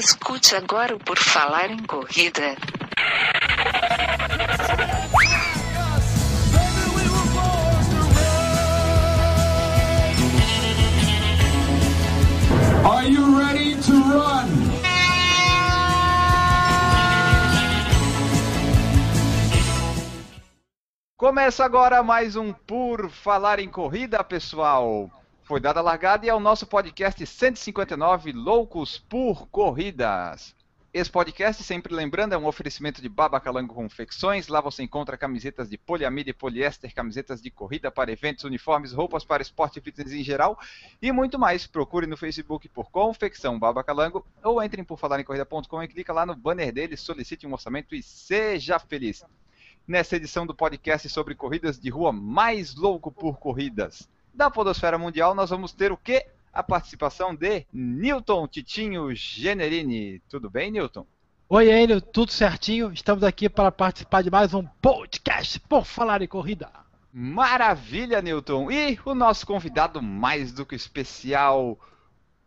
Escute agora o Por Falar em Corrida. Are you ready to run? Começa agora mais um Por Falar em Corrida, pessoal. Foi dada a largada e é o nosso podcast 159 Loucos por Corridas. Esse podcast, sempre lembrando, é um oferecimento de Babacalango Confecções. Lá você encontra camisetas de poliamida e poliéster, camisetas de corrida para eventos, uniformes, roupas para esporte e fitness em geral e muito mais. Procure no Facebook por Confecção Babacalango ou entre em porfalarencorrida.com e clica lá no banner dele, solicite um orçamento e seja feliz nessa edição do podcast sobre corridas de rua mais louco por corridas da Podosfera Mundial, nós vamos ter o quê? A participação de Newton Titinho Generini. Tudo bem, Newton? Oi, Enio, tudo certinho? Estamos aqui para participar de mais um podcast por falar em corrida. Maravilha, Newton! E o nosso convidado mais do que especial,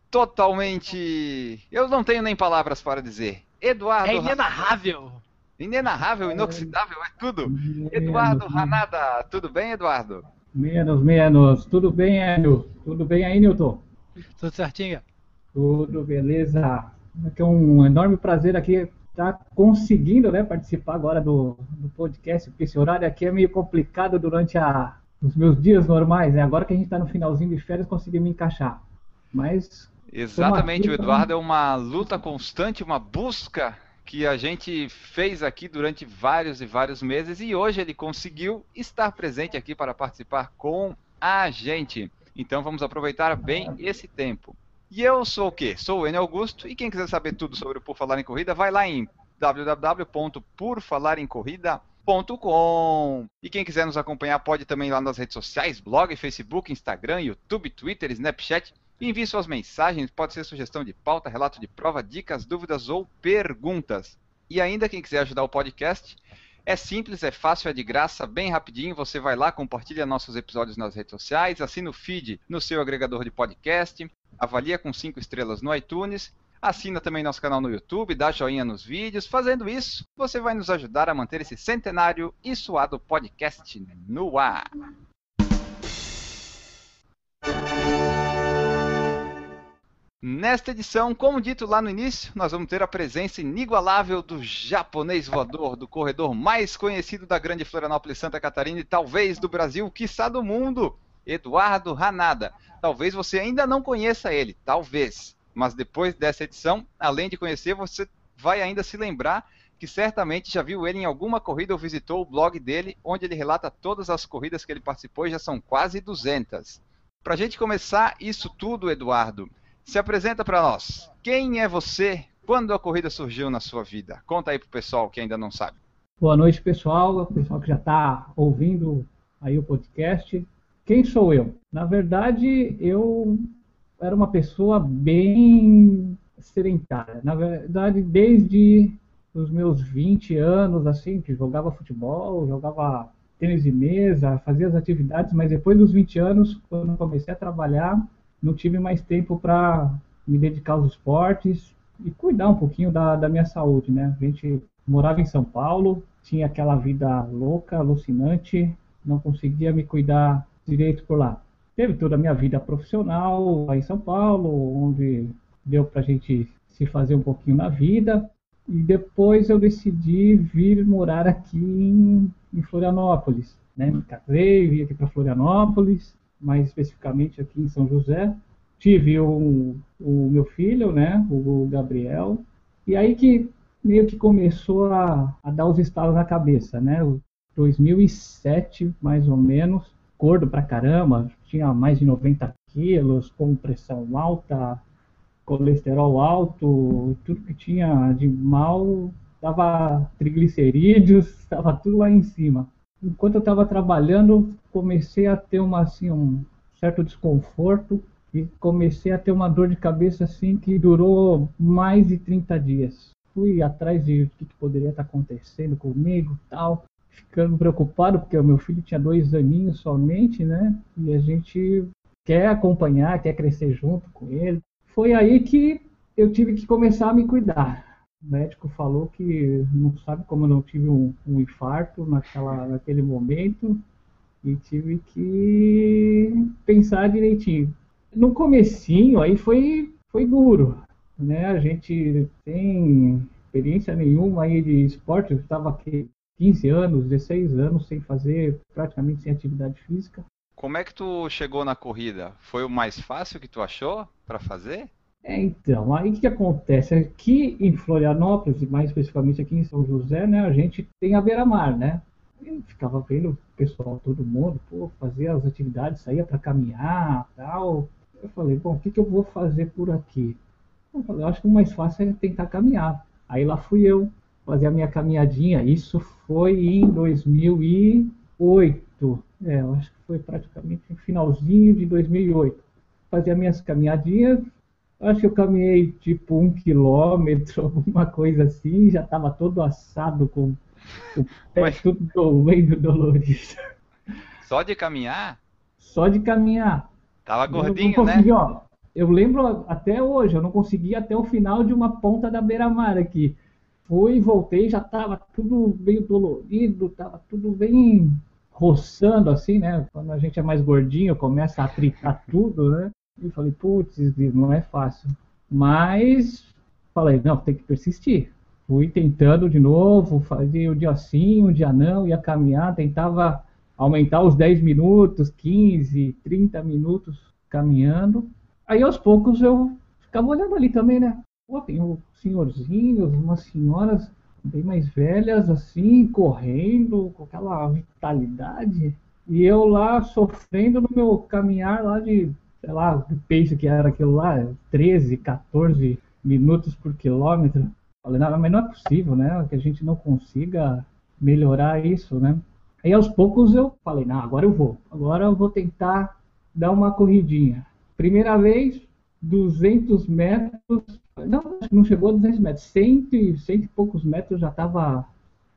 totalmente. Eu não tenho nem palavras para dizer. Eduardo. É inenarrável. Inenarrável, inoxidável, é tudo. Eduardo Ranada, tudo bem, Eduardo? Menos, menos. Tudo bem, Enio? Tudo bem aí, Newton? Tudo certinho? Tudo beleza. É um enorme prazer aqui estar conseguindo né, participar agora do, do podcast, porque esse horário aqui é meio complicado durante a, os meus dias normais. Né? Agora que a gente está no finalzinho de férias, consegui me encaixar. Mas. Exatamente, o Eduardo é uma luta constante, uma busca que a gente fez aqui durante vários e vários meses e hoje ele conseguiu estar presente aqui para participar com a gente. Então vamos aproveitar bem esse tempo. E eu sou o quê? Sou o Enio Augusto e quem quiser saber tudo sobre o Por Falar em Corrida, vai lá em www.porfalaremcorrida.com. E quem quiser nos acompanhar pode também ir lá nas redes sociais, blog, Facebook, Instagram, YouTube, Twitter, Snapchat. Envie suas mensagens, pode ser sugestão de pauta, relato de prova, dicas, dúvidas ou perguntas. E ainda quem quiser ajudar o podcast, é simples, é fácil, é de graça, bem rapidinho. Você vai lá, compartilha nossos episódios nas redes sociais, assina o feed no seu agregador de podcast, avalia com 5 estrelas no iTunes, assina também nosso canal no YouTube, dá joinha nos vídeos. Fazendo isso, você vai nos ajudar a manter esse centenário e suado podcast no ar. Nesta edição, como dito lá no início, nós vamos ter a presença inigualável do japonês voador, do corredor mais conhecido da grande Florianópolis Santa Catarina e talvez do Brasil, quiçá do mundo, Eduardo Hanada. Talvez você ainda não conheça ele, talvez, mas depois dessa edição, além de conhecer, você vai ainda se lembrar que certamente já viu ele em alguma corrida ou visitou o blog dele, onde ele relata todas as corridas que ele participou, já são quase 200. Para a gente começar isso tudo, Eduardo, se apresenta para nós. Quem é você? Quando a corrida surgiu na sua vida? Conta aí pro pessoal que ainda não sabe. Boa noite, pessoal. Pessoal que já está ouvindo aí o podcast. Quem sou eu? Na verdade, eu era uma pessoa bem sedentária. Na verdade, desde os meus 20 anos, assim, que jogava futebol, jogava tênis de mesa, fazia as atividades, mas depois dos 20 anos, quando comecei a trabalhar, não tive mais tempo para me dedicar aos esportes e cuidar um pouquinho da, da minha saúde, né? A gente morava em São Paulo, tinha aquela vida louca, alucinante, não conseguia me cuidar direito por lá. Teve toda a minha vida profissional lá em São Paulo, onde deu para a gente se fazer um pouquinho na vida. E depois eu decidi vir morar aqui em, em Florianópolis. Né? Me casei, vim aqui para Florianópolis mais especificamente aqui em São José. Tive o, o meu filho, né, o Gabriel, e aí que meio que começou a, a dar os estalos na cabeça, né? 2007, mais ou menos, gordo pra caramba, tinha mais de 90 quilos, com pressão alta, colesterol alto, tudo que tinha de mal, dava triglicerídeos, estava tudo lá em cima enquanto eu estava trabalhando, comecei a ter uma, assim, um certo desconforto e comecei a ter uma dor de cabeça assim que durou mais de 30 dias. Fui atrás de o que, que poderia estar acontecendo comigo tal, ficando preocupado porque o meu filho tinha dois aninhos somente, né? E a gente quer acompanhar, quer crescer junto com ele. Foi aí que eu tive que começar a me cuidar. O médico falou que não sabe como eu não tive um, um infarto naquela, naquele momento e tive que pensar direitinho. No comecinho aí foi, foi duro, né? A gente tem experiência nenhuma aí de esporte, eu estava aqui 15 anos, 16 anos sem fazer, praticamente sem atividade física. Como é que tu chegou na corrida? Foi o mais fácil que tu achou para fazer? É, então, aí o que acontece? Aqui em Florianópolis, e mais especificamente aqui em São José, né, a gente tem a beira-mar, né? Eu ficava vendo o pessoal, todo mundo, pô, fazia as atividades, saía para caminhar tal. Eu falei, bom, o que, que eu vou fazer por aqui? Eu falei, eu acho que o mais fácil é tentar caminhar. Aí lá fui eu fazer a minha caminhadinha. Isso foi em 2008. É, eu acho que foi praticamente no finalzinho de 2008. Fazia minhas caminhadinhas. Acho que eu caminhei tipo um quilômetro, alguma coisa assim. Já estava todo assado com o pé Mas- tudo doendo, dolorido. Só de caminhar? Só de caminhar. Tava Eu gordinho, né? consegui, ó, eu lembro até hoje, eu não consegui até o final de uma ponta da beira-mar aqui. Fui, voltei, já estava tudo meio dolorido, estava tudo bem roçando assim, né? Quando a gente é mais gordinho, começa a atritar tudo, né? E falei, putz, não é fácil. Mas falei, não, tem que persistir. Fui tentando de novo, fazia o dia sim, o dia não, ia caminhar, tentava aumentar os 10 minutos, 15, 30 minutos caminhando. Aí aos poucos eu ficava olhando ali também, né? Pô, tem um senhorzinhos, umas senhoras bem mais velhas, assim, correndo com aquela vitalidade. E eu lá sofrendo no meu caminhar lá de, sei lá, o pace que era aquilo lá, 13, 14 minutos por quilômetro. Falei, não, mas não é possível, né? Que a gente não consiga melhorar isso, né? Aí aos poucos eu falei, não, agora eu vou. Agora eu vou tentar dar uma corridinha. Primeira vez, 200 metros. Não, acho que não chegou a 200 metros. Cento e, cento e poucos metros já estava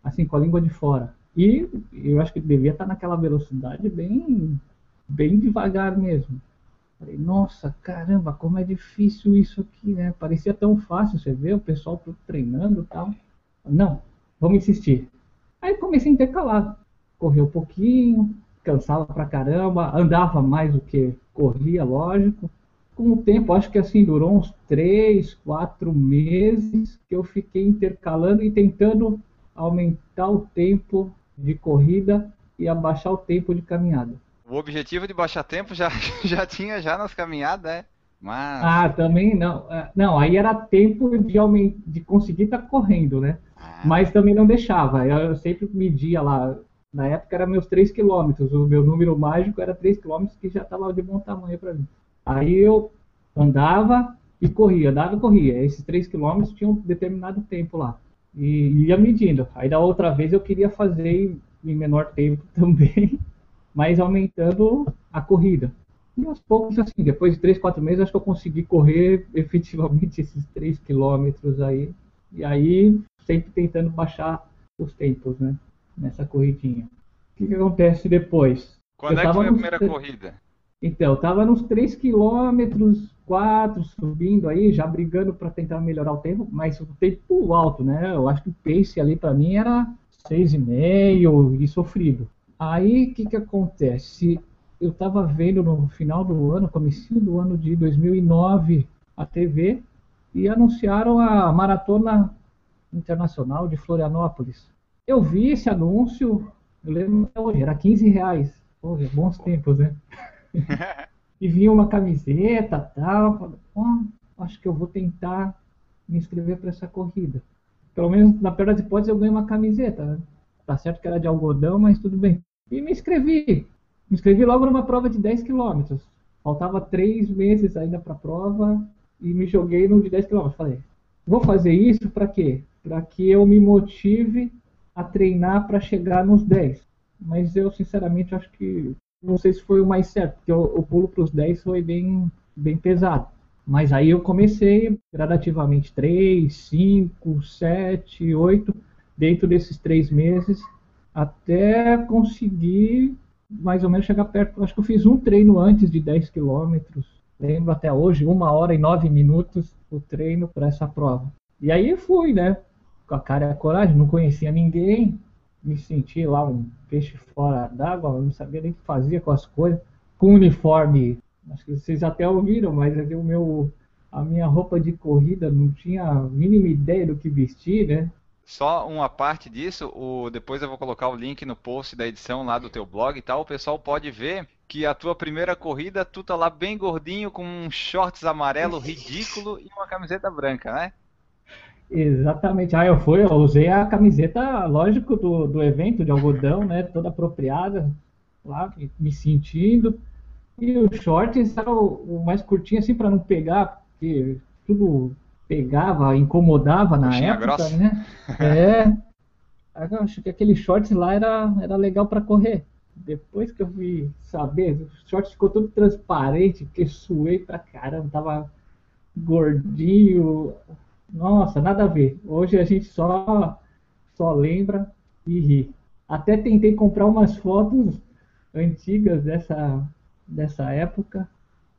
assim, com a língua de fora. E eu acho que devia estar naquela velocidade bem, bem devagar mesmo. Falei, nossa, caramba, como é difícil isso aqui, né? Parecia tão fácil, você vê o pessoal treinando e tal. Não, vamos insistir. Aí comecei a intercalar. Correr um pouquinho, cansava pra caramba, andava mais do que corria, lógico. Com o tempo, acho que assim, durou uns três, quatro meses que eu fiquei intercalando e tentando aumentar o tempo de corrida e abaixar o tempo de caminhada. O objetivo de baixar tempo já, já tinha já nas caminhadas, né? Mas. Ah, também não. Ah, Não, aí era tempo de, aumen- de conseguir estar correndo, né? Ah, Mas também não deixava. Eu eu sempre media lá. Na época era meus 3 quilômetros. O meu número mágico era 3 quilômetros que já estava de bom tamanho para mim. Aí eu andava e corria, andava e corria. Esses 3 quilômetros tinham um determinado tempo lá. E ia medindo. Aí da outra vez eu queria fazer em menor tempo também, mas aumentando a corrida. E aos poucos, assim, depois de 3, 4 meses, acho que eu consegui correr efetivamente esses 3 quilômetros aí. E aí, sempre tentando baixar os tempos, né? Nessa corridinha. O que, que acontece depois? Quando eu é que foi a primeira tre- corrida? Então, eu tava nos 3 quilômetros, 4, subindo aí, já brigando para tentar melhorar o tempo, mas o tempo alto, né? Eu acho que o pace ali para mim era 6,5 e sofrido. Aí, o que que acontece? Eu tava vendo no final do ano, comecinho do ano de 2009, a TV e anunciaram a Maratona Internacional de Florianópolis. Eu vi esse anúncio, eu lembro até hoje, era 15 reais. Pô, bons tempos, né? e vinha uma camiseta tal. Falei, "Ó, acho que eu vou tentar me inscrever para essa corrida. Pelo menos na pior das hipóteses eu ganhei uma camiseta. Né? Tá certo que era de algodão, mas tudo bem. E me inscrevi. Me inscrevi logo numa prova de 10 quilômetros. Faltava três meses ainda para a prova e me joguei no de 10 quilômetros. Falei, vou fazer isso para quê? Para que eu me motive a treinar para chegar nos 10. Mas eu, sinceramente, acho que não sei se foi o mais certo, porque o, o pulo para os 10 foi bem, bem pesado. Mas aí eu comecei gradativamente 3, 5, 7, 8, dentro desses três meses, até conseguir mais ou menos chegar perto. Acho que eu fiz um treino antes de 10 quilômetros Lembro até hoje, uma hora e nove minutos o treino para essa prova. E aí fui, né? Com a cara e a coragem, não conhecia ninguém, me senti lá um peixe fora d'água, não sabia nem o que fazia com as coisas, com uniforme. Acho que vocês até ouviram, mas o meu, a minha roupa de corrida não tinha a mínima ideia do que vestir, né? Só uma parte disso, o, depois eu vou colocar o link no post da edição lá do teu blog e tal, o pessoal pode ver que a tua primeira corrida, tu tá lá bem gordinho, com um shorts amarelo ridículo e uma camiseta branca, né? Exatamente. Ah, eu fui, eu usei a camiseta, lógico, do, do evento de algodão, né? Toda apropriada, lá, me, sentindo. E o shorts era o, o mais curtinho, assim, para não pegar, porque tudo pegava, incomodava na Coxinha época, grossa. né? É. Eu acho que aquele shorts lá era, era legal para correr. Depois que eu fui saber, o shorts ficou todo transparente, porque suei pra caramba, tava gordinho. Nossa, nada a ver. Hoje a gente só, só lembra e ri. Até tentei comprar umas fotos antigas dessa, dessa época,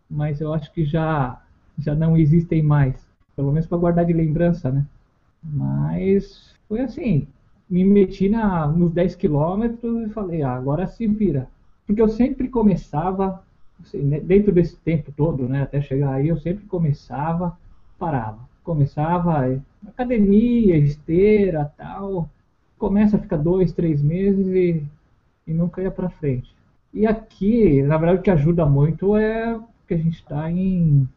mas eu acho que já, já não existem mais. Pelo menos para guardar de lembrança, né? Mas foi assim, me meti na, nos 10 quilômetros e falei, ah, agora se vira. Porque eu sempre começava, assim, né, dentro desse tempo todo, né, até chegar aí, eu sempre começava, parava. Começava eh, academia, esteira, tal. Começa a ficar dois, três meses e, e nunca ia para frente. E aqui, na verdade, o que ajuda muito é que a gente está em,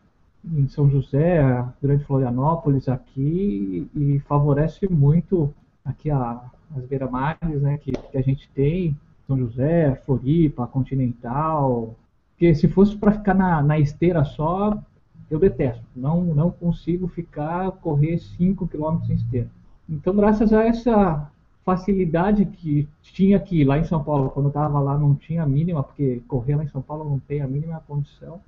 em São José, Grande Florianópolis aqui, e favorece muito aqui a, as beira-mares né, que, que a gente tem, São José, Floripa, Continental. Porque se fosse para ficar na, na esteira só, eu detesto. Não, não consigo ficar, correr 5 km em esteira. Então, graças a essa facilidade que tinha aqui, lá em São Paulo, quando eu estava lá não tinha a mínima, porque correr lá em São Paulo não tem a mínima condição.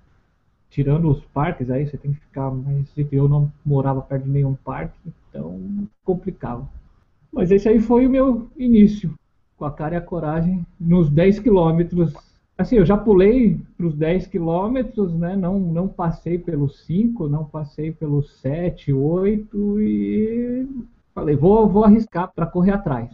Tirando os parques, aí você tem que ficar mais. Eu não morava perto de nenhum parque, então complicava. Mas esse aí foi o meu início, com a cara e a coragem, nos 10 quilômetros. Assim, eu já pulei para os 10 quilômetros, né? Não, não passei pelos 5, não passei pelos 7, 8 e falei, vou, vou arriscar para correr atrás.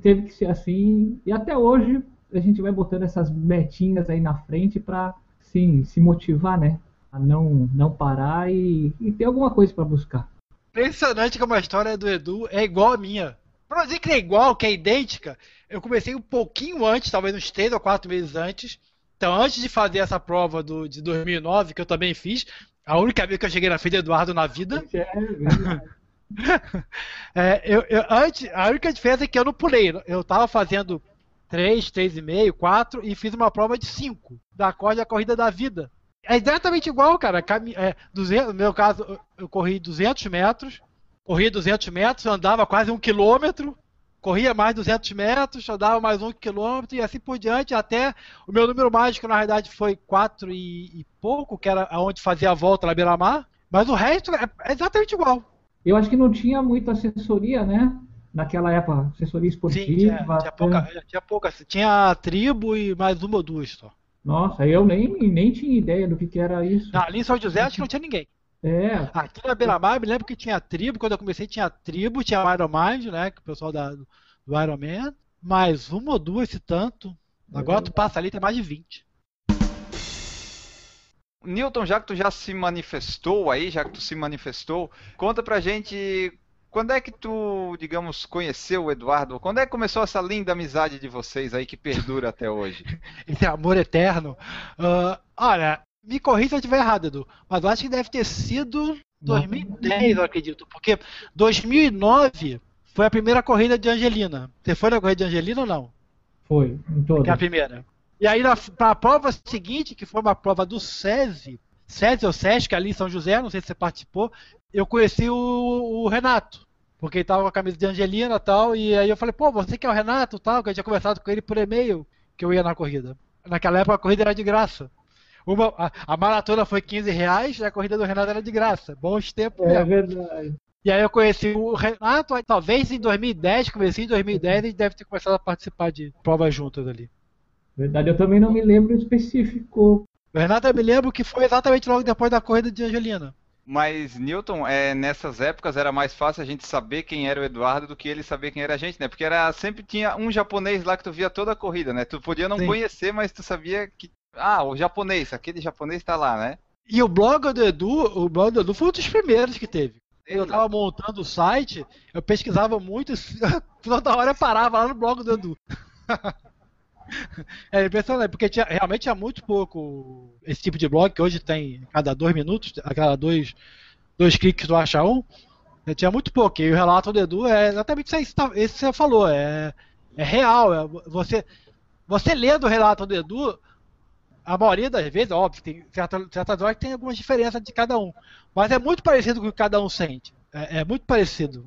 Teve que ser assim, e até hoje a gente vai botando essas metinhas aí na frente para sim, se motivar, né? A não, não parar e, e ter alguma coisa para buscar. Impressionante como a história do Edu é igual a minha. Pra dizer que é igual, que é idêntica, eu comecei um pouquinho antes, talvez uns 3 ou 4 meses antes. Então, antes de fazer essa prova do, de 2009, que eu também fiz, a única vez que eu cheguei na frente do Eduardo na vida, É, é, eu, eu- antes, a única diferença é que eu não pulei. Eu tava fazendo 3, 3,5, 4 e fiz uma prova de 5, da corda a corrida da vida. É exatamente igual, cara. Cami é, 200, no meu caso, eu, corri 200 metros, corria 200 metros, andava quase um quilômetro, corria mais 200 metros, andava mais um quilômetro e assim por diante, até o meu número mágico na realidade foi 4 e, e pouco, que era onde fazia a volta na beira-mar, mas o resto é, é exatamente igual. Eu acho que não tinha muita assessoria, né? Naquela época, assessoria Sim, esportiva. tinha, tinha né? pouca, tinha pouca. Tinha a tribo e mais uma ou duas só. Nossa, eu nem, nem tinha ideia do que, que era isso. Na, ali em São José acho que não tinha ninguém. É, Aqui na Beira-Mar, me lembro que tinha tribo, quando eu comecei tinha tribo, tinha o Iron Mind, né, que o pessoal da, do Iron Man, mais uma ou duas, se tanto. Agora tu passa ali, tem mais de 20. Newton, já que tu já se manifestou aí, já que tu se manifestou, conta pra gente quando é que tu, digamos, conheceu o Eduardo? Quando é que começou essa linda amizade de vocês aí que perdura até hoje? Esse amor eterno. Ah, olha, me corrija se eu estiver errado, Edu, mas eu acho que deve ter sido 2010, eu acredito, porque 2009 foi a primeira corrida de Angelina. Você foi na corrida de Angelina ou não? foi, em todo. Que é a primeira. E aí, na pra prova seguinte, que foi uma prova do SESI, SESI ou SESC, ali em São José, não sei se você participou, eu conheci o, o Renato, porque ele tava com a camisa de Angelina e tal, e aí eu falei, pô, você que é o Renato tal, que eu tinha conversado com ele por e-mail, que eu ia na corrida. Naquela época a corrida era de graça. Uma, a, a maratona foi 15 reais e a corrida do Renato era de graça. Bons tempos É mesmo. verdade. E aí eu conheci o Renato, talvez em 2010, comecei em 2010, a gente deve ter começado a participar de provas juntas ali. Verdade, eu também não me lembro específico O Renato eu me lembro que foi exatamente logo depois da corrida de Angelina. Mas, Newton, é, nessas épocas era mais fácil a gente saber quem era o Eduardo do que ele saber quem era a gente, né? Porque era sempre tinha um japonês lá que tu via toda a corrida, né? Tu podia não Sim. conhecer, mas tu sabia que. Ah, o japonês, aquele japonês tá lá, né? E o blog do Edu, o blog do Edu foi um dos primeiros que teve. Quando eu tava montando o site, eu pesquisava muito, toda hora eu parava lá no blog do Edu. É impressionante, porque tinha, realmente tinha muito pouco esse tipo de blog, que hoje tem a cada dois minutos, a cada dois, dois cliques tu acha um. né, Tinha muito pouco. E o relato do Edu é exatamente isso aí tá- que você falou. É, é real. é- você, você lendo o relato do Edu, a maioria das vezes, óbvio, tem certas certas horas tem algumas diferenças de cada um. Mas é muito parecido com o que cada um sente. É, é muito parecido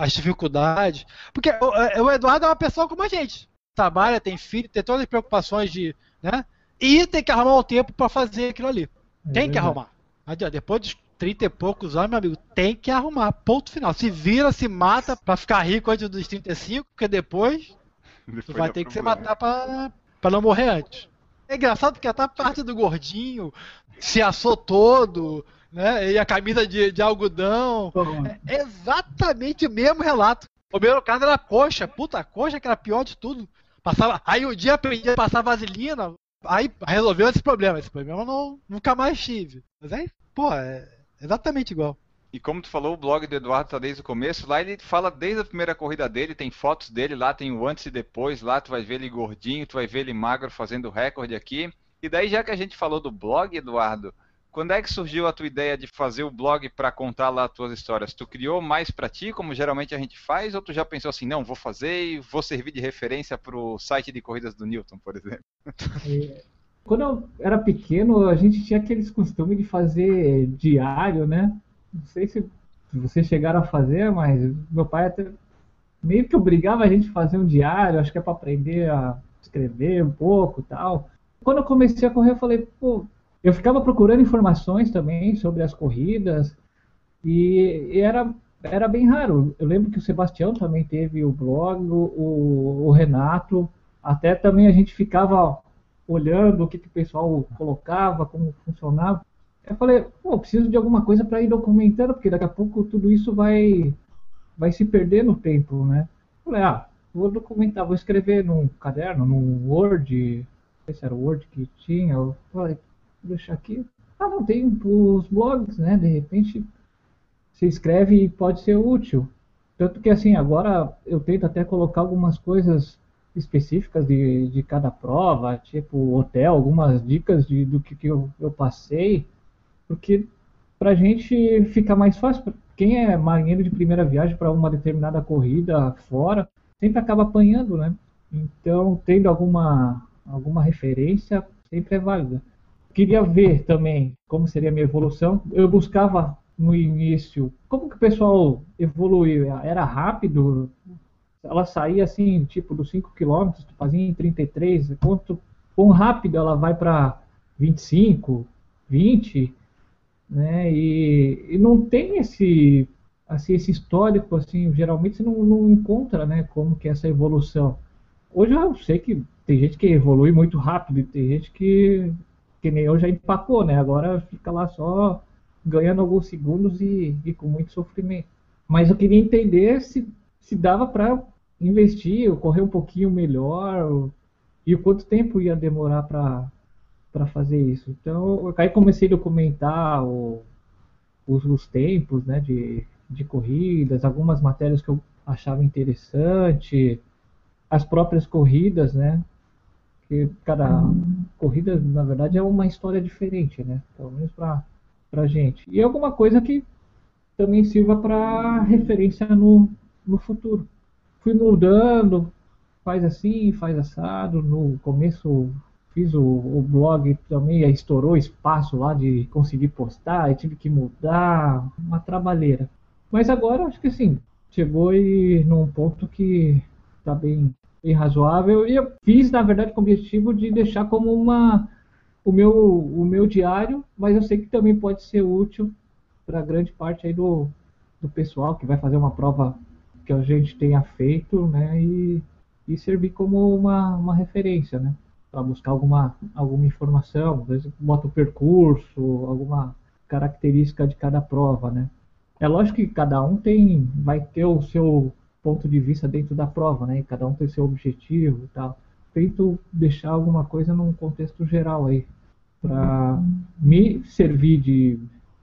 as dificuldades. Porque o, é- o Eduardo é uma pessoa como a gente. Trabalha, tem filho, tem todas as preocupações de. Né? E tem que arrumar o tempo para fazer aquilo ali. É Tem que arrumar. Adianta. Depois dos 30 e poucos anos, meu amigo, tem que arrumar. Ponto final. Se vira, se mata pra ficar rico antes dos 35, porque depois tu vai ter que se matar pra, pra não morrer antes. É engraçado que até a parte do gordinho se assou todo, né? E a camisa de, de algodão. É exatamente o mesmo relato. O meu caso era a coxa, puta, a coxa que era a pior de tudo. Passava, aí um dia aprendi a passar vaselina, aí resolveu esse problema. Esse problema eu não, nunca mais tive. Mas aí, pô, é exatamente igual. E como tu falou, o blog do Eduardo tá desde o começo. Lá ele fala desde a primeira corrida dele, tem fotos dele lá, tem o antes e depois. Lá tu vai ver ele gordinho, tu vai ver ele magro fazendo recorde aqui. E daí, já que a gente falou do blog, Eduardo, quando é que surgiu a tua ideia de fazer o blog para contar lá as tuas histórias? Tu criou mais para ti, como geralmente a gente faz, ou tu já pensou assim, não, vou fazer e vou servir de referência pro site de corridas do Newton, por exemplo? É, Quando eu era pequeno, a gente tinha aqueles costumes de fazer diário, né? Não sei se vocês chegaram a fazer, mas meu pai até meio que obrigava a gente a fazer um diário, acho que é para aprender a escrever um pouco tal. Quando eu comecei a correr, eu falei, pô, eu ficava procurando informações também sobre as corridas e, era, era bem raro. Eu lembro que o Sebastião também teve o blog, o, o, Renato, até também a gente ficava olhando o que, que o pessoal colocava, como funcionava. Eu falei, pô, preciso de alguma coisa para ir documentando, porque daqui a pouco tudo isso vai, vai se perder no tempo, né? Eu falei, ah, vou documentar, vou escrever num caderno, num Word, não sei se era o Word que tinha, eu falei, deixar aqui. Ah, não, tem os blogs, né? De repente você escreve e pode ser útil. Tanto que assim, agora eu tento até colocar algumas coisas específicas de, de cada prova, tipo hotel, algumas dicas de, do que, que eu, eu passei, porque pra gente fica mais fácil. Quem é marinheiro de primeira viagem para uma determinada corrida fora, sempre acaba apanhando, né? Então, tendo alguma, alguma referência, sempre é válida. Queria ver também como seria a minha evolução. Eu buscava no início como que o pessoal evoluiu. Era rápido? Ela saía assim, tipo, dos 5 km, fazia em 33. Quanto, quão rápido ela vai para 25, 20? Né? E, e não tem esse assim esse histórico assim geralmente você não, não encontra né como que é essa evolução hoje eu sei que tem gente que evolui muito rápido e tem gente que que nem eu já empacou né agora fica lá só ganhando alguns segundos e, e com muito sofrimento mas eu queria entender se se dava para investir correr um pouquinho melhor e o quanto tempo ia demorar para fazer isso. Então, aí comecei a documentar o, os, os, tempos né, de, de corridas, algumas matérias que eu achava interessante, as próprias corridas, né? Que cada corrida, na verdade, é uma história diferente, né? Pelo menos para a gente. E alguma coisa que também sirva para referência no, no futuro. Fui mudando, faz assim, faz assado. No começo fiz o, o, blog também, aí estourou espaço lá de conseguir postar, tive que mudar, uma trabalheira. Mas agora acho que sim, chegou e num ponto que está bem, bem razoável. E eu fiz, na verdade, com o objetivo de deixar como uma o meu, o meu diário, mas eu sei que também pode ser útil para grande parte aí do, do pessoal que vai fazer uma prova que a gente tenha feito, né? E, e servir como uma, uma referência, né? para buscar alguma, alguma informação, às vezes bota o percurso, alguma característica de cada prova, né? É lógico que cada um tem, vai ter o seu ponto de vista dentro da prova, né? Cada um tem seu objetivo e tal. Tento deixar alguma coisa num contexto geral aí, para me servir de,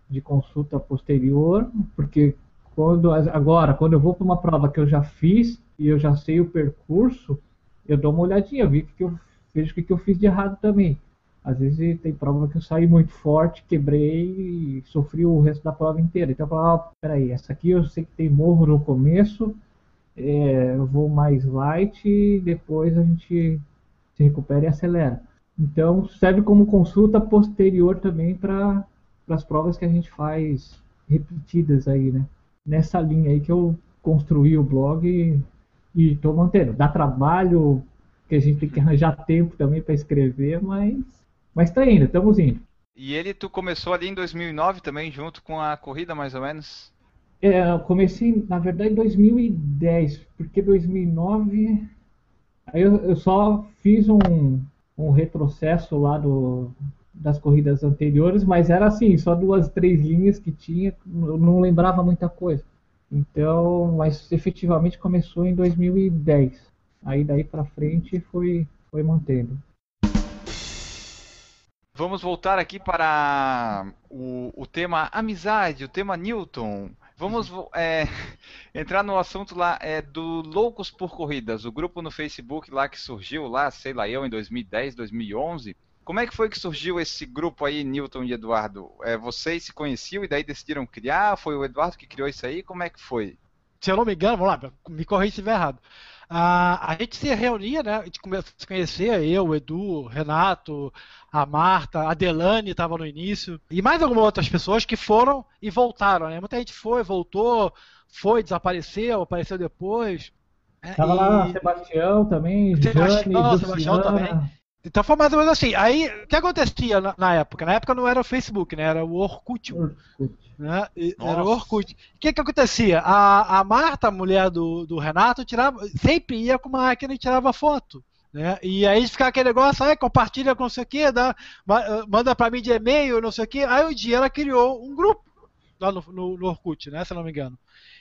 de consulta posterior, porque quando agora, quando eu vou para uma prova que eu já fiz e eu já sei o percurso, eu dou uma olhadinha, vi que eu vejo o que eu fiz de errado também. Às vezes tem prova que eu saí muito forte, quebrei e sofri o resto da prova inteira. Então eu falo, ah, peraí, essa aqui eu sei que tem morro no começo, é, eu vou mais light e depois a gente se recupera e acelera. Então serve como consulta posterior também para as provas que a gente faz repetidas aí, né? Nessa linha aí que eu construí o blog e estou mantendo. Dá trabalho, que a gente tem que arranjar tempo também para escrever, mas mas está indo, estamos indo. E ele tu começou ali em 2009 também, junto com a corrida mais ou menos? É, comecei, na verdade, em 2010, porque 2009 aí eu, eu só fiz um, um retrocesso lá do, das corridas anteriores, mas era assim, só duas, três linhas que tinha, eu não lembrava muita coisa. Então, mas efetivamente começou em 2010. Aí daí para frente foi foi mantendo. Vamos voltar aqui para o, o tema amizade, o tema Newton. Vamos é, entrar no assunto lá é, do Loucos por Corridas, o grupo no Facebook lá que surgiu lá, sei lá eu, em 2010, 2011. Como é que foi que surgiu esse grupo aí, Newton e Eduardo? É, vocês se conheciam e daí decidiram criar? Foi o Eduardo que criou isso aí? Como é que foi? Se eu não me engano, vamos lá, me corrija se estiver errado. Ah, a gente se reunia, né? A gente começou a se conhecer, eu, o Edu, o Renato, a Marta, a Delane estava no início, e mais algumas outras pessoas que foram e voltaram, né? Muita gente foi, voltou, foi, desapareceu, apareceu depois. Tava e... lá Sebastião também, Sebastião, Jane, Sebastião também. Então foi mais ou menos assim. Aí, o que acontecia na, na, época? Na época não era o Facebook, né? Era o Orkut. Orkut. Né? Era o Orkut. O que que acontecia? A, a Marta, a mulher do, do Renato, tirava, sempre ia com uma máquina e tirava foto. Né? E aí ficava aquele negócio, aí compartilha com não sei o que, dá, manda pra mim de e-mail, não sei o que. Aí um dia ela criou um grupo lá no, no, no Orkut, né? Se não me engano.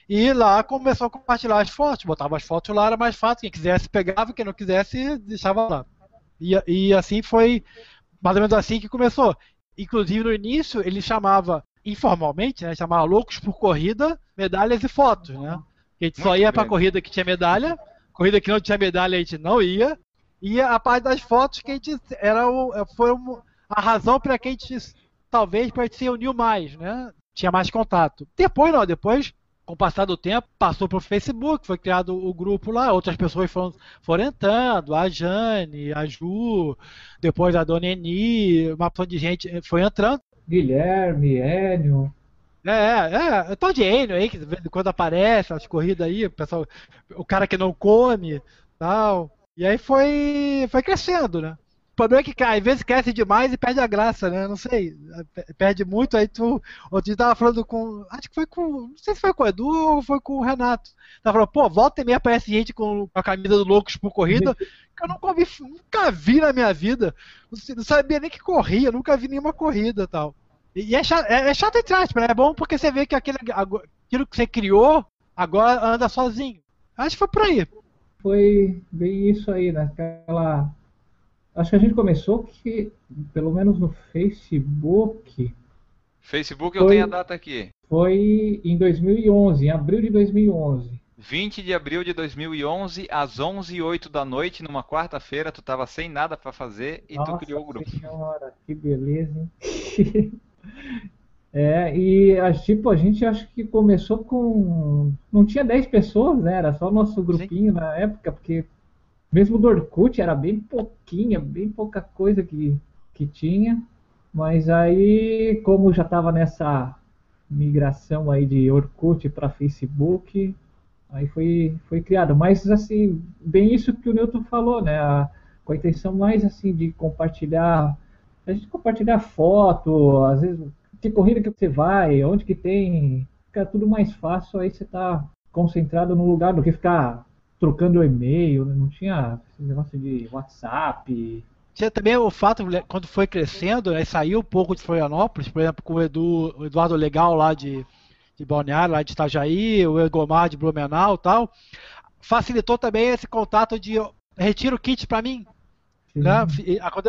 E lá começou a compartilhar as fotos, botava as fotos lá, era mais fácil. Quem quisesse pegava, quem não quisesse deixava lá. E, e assim foi mais ou menos assim que começou. Inclusive no início ele chamava informalmente, né, chamava loucos por corrida, medalhas e fotos, né? A gente só ia para corrida que tinha medalha, corrida que não tinha medalha a gente não ia. E a parte das fotos que a gente era o, foi a razão para que a gente talvez para se uniu mais, né? Tinha mais contato. Depois não, depois com o passar do tempo, passou para o Facebook, foi criado o grupo lá, outras pessoas foram, foram entrando, a Jane, a Ju, depois a Dona Eni, uma pessoa de gente foi entrando. Guilherme, Enio. É, é, é, tal de Enio aí, que quando aparece, as corridas aí, o pessoal, o cara que não come, tal. E aí foi, foi crescendo, né? O problema é que às vezes cresce demais e perde a graça, né? Não sei. Perde muito, aí tu. Outro dia tava falando com. Acho que foi com. Não sei se foi com o Edu ou foi com o Renato. Tava falando, pô, volta e meia aparece gente com a camisa do Loucos por corrida. que eu nunca vi, nunca vi na minha vida. Não sabia nem que corria, nunca vi nenhuma corrida tal. E é chato, é, é chato entre aspas, né? É bom porque você vê que aquele, aquilo que você criou agora anda sozinho. Acho que foi por aí. Foi bem isso aí, naquela né? Acho que a gente começou que, pelo menos no Facebook. Facebook eu tenho a data aqui. Foi em 2011, em abril de 2011. 20 de abril de 2011, às 11 h 08 da noite, numa quarta-feira, tu tava sem nada para fazer e Nossa tu criou o grupo. Senhora, que beleza, hein? é, e a, tipo, a gente acho que começou com. Não tinha 10 pessoas, né? Era só o nosso grupinho Sim. na época, porque mesmo do Orkut era bem pouquinha, bem pouca coisa que, que tinha. Mas aí, como já estava nessa migração aí de Orkut para Facebook, aí foi, foi criado. Mas assim, bem isso que o Newton falou, né? A, com a intenção mais assim de compartilhar, a gente compartilhar foto, às vezes que corrida que você vai, onde que tem, fica tudo mais fácil, aí você está concentrado no lugar do que ficar trocando e-mail, né? não tinha negócio de WhatsApp, tinha também o fato, né, quando foi crescendo, né, saiu um pouco de Florianópolis, por exemplo, com o, Edu, o Eduardo Legal lá de, de Balneário, lá de Itajaí, o Egomar de Blumenau e tal, facilitou também esse contato de retira o kit para mim. Né?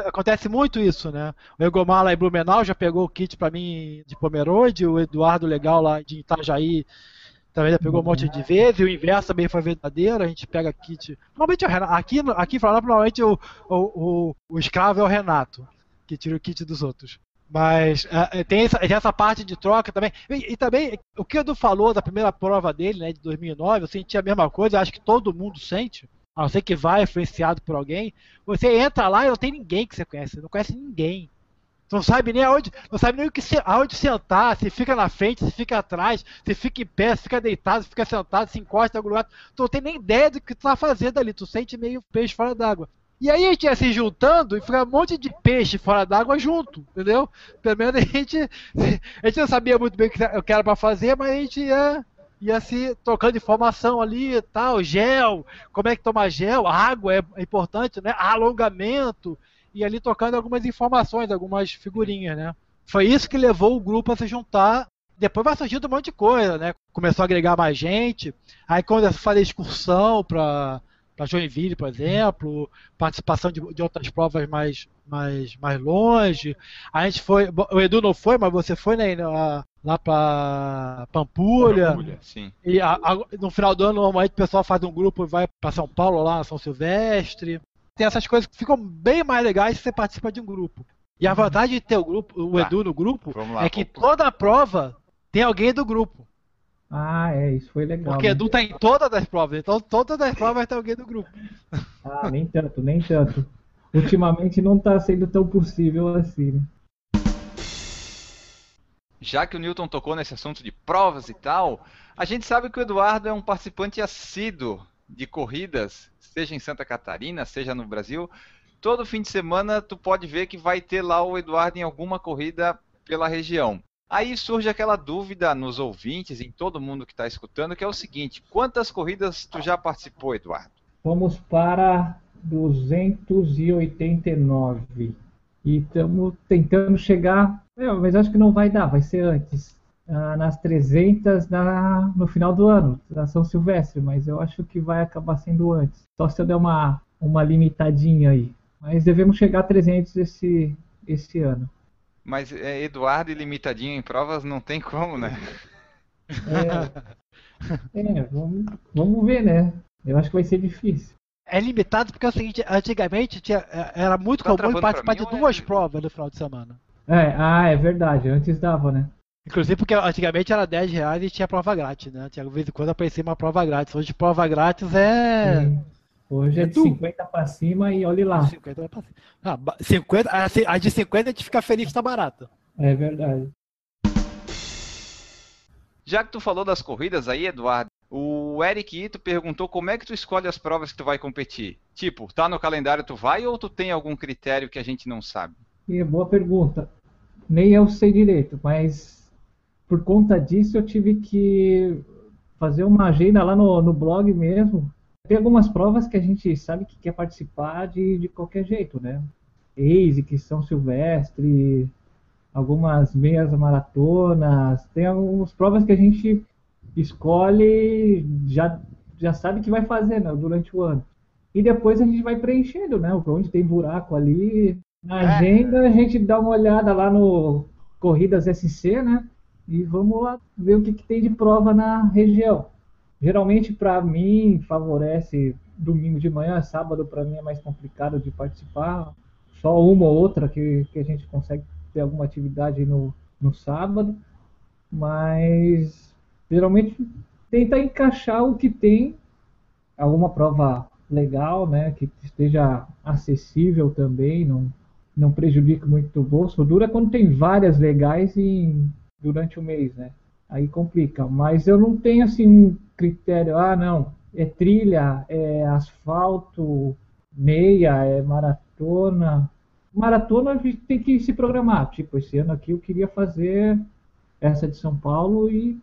Acontece muito isso, né? O Egomar lá em Blumenau já pegou o kit para mim de Pomerode, o Eduardo Legal lá de Itajaí também já pegou um monte de vezes, e o inverso também foi verdadeiro, a gente pega kit. Normalmente é aqui, aqui em normalmente o, o, o, o, escravo é o Renato, que tira o kit dos outros. Mas é, tem, essa, essa, parte de troca também. E, e, também, o que o Edu falou da primeira prova dele, né, de 2009, eu senti a mesma coisa, acho que todo mundo sente, a não ser que vá influenciado por alguém. Você entra lá e não tem ninguém que você conhece, não conhece ninguém. Não sabe nem aonde, não sabe nem o que aonde sentar, se fica na frente, se fica atrás, se fica em pé, se fica deitado, se fica sentado, se encosta lugar. Tu não tem nem ideia do que tu tá fazendo ali, tu sente meio peixe fora d'água. E aí a gente ia se juntando e fica um monte de peixe fora d'água junto, entendeu? Pelo menos a gente, a gente não sabia muito bem o que era para fazer, mas a gente ia, ia se trocando informação ali e tal, gel, como é que toma gel, água é importante, né? Alongamento, e ali tocando algumas informações, algumas figurinhas, né? Foi isso que levou o grupo a se juntar. Depois vai surgindo um monte de coisa, né? Começou a agregar mais gente. Aí quando eu falei excursão para para Joinville, por exemplo, participação de, de, outras provas mais, mais, mais longe. A gente foi, o Edu não foi, mas você foi né, lá para Pampulha. Pampulha sim. E a, a, no final do ano, normalmente o pessoal faz um grupo e vai para São Paulo, lá São Silvestre tem essas coisas que ficam bem mais legais se você participa de um grupo. E a uhum. vantagem de ter o grupo, o Edu no grupo, lá, é que toda a prova tem alguém do grupo. Ah, é, isso foi legal. Porque? Edu tá em todas as provas, então todas as provas tem alguém do grupo. Ah, nem tanto, nem tanto. Ultimamente não tá sendo tão possível assim, né? Já que o Newton tocou nesse assunto de provas e tal, a gente sabe que o Eduardo é um participante assíduo de corridas, seja em Santa Catarina, seja no Brasil, todo fim de semana tu pode ver que vai ter lá o Eduardo em alguma corrida pela região. Aí surge aquela dúvida nos ouvintes, em todo mundo que está escutando, que é o seguinte: quantas corridas tu já participou, Eduardo? Vamos para 289 e estamos tentando chegar, é, mas acho que não vai dar, vai ser antes ah, nas 300 na, no final do ano, da São Silvestre, mas eu acho que vai acabar sendo antes. Só se eu der uma, uma limitadinha aí. Mas devemos chegar a 300 esse, esse ano. Mas é, Eduardo e limitadinho em provas não tem como, né? É, é vamos, vamos ver, né? Eu acho que vai ser difícil. É limitado porque é o seguinte, antigamente tinha, é, era muito tá comum participar de duas é... provas no final de semana. É, ah, é verdade, antes dava, né? Inclusive porque antigamente era 10 reais e tinha prova grátis, né? Tinha de vez em quando aparecia uma prova grátis. Hoje prova grátis é. Sim. Hoje é, é de 50 para cima e olhe lá. 50 pra cima. Ah, 50, a de 50 a gente fica feliz que tá barata. É verdade. Já que tu falou das corridas aí, Eduardo, o Eric Ito perguntou como é que tu escolhe as provas que tu vai competir. Tipo, tá no calendário tu vai ou tu tem algum critério que a gente não sabe? É, boa pergunta. Nem eu sei direito, mas por conta disso, eu tive que fazer uma agenda lá no, no blog mesmo. Tem algumas provas que a gente sabe que quer participar de, de qualquer jeito, né? ASIC, São Silvestre, algumas meias maratonas. Tem algumas provas que a gente escolhe, já, já sabe que vai fazer né, durante o ano. E depois a gente vai preenchendo, né? Onde tem buraco ali. Na é. agenda a gente dá uma olhada lá no Corridas SC, né? E vamos lá ver o que, que tem de prova na região. Geralmente, para mim, favorece domingo de manhã, sábado para mim é mais complicado de participar. Só uma ou outra que, que a gente consegue ter alguma atividade no, no sábado. Mas geralmente tenta encaixar o que tem, alguma prova legal, né, que esteja acessível também, não, não prejudique muito o bolso. Dura quando tem várias legais durante o mês, né? Aí complica. Mas eu não tenho assim critério, ah, não, é trilha, é asfalto, meia, é maratona. Maratona a gente tem que se programar. Tipo, esse ano aqui eu queria fazer essa de São Paulo e,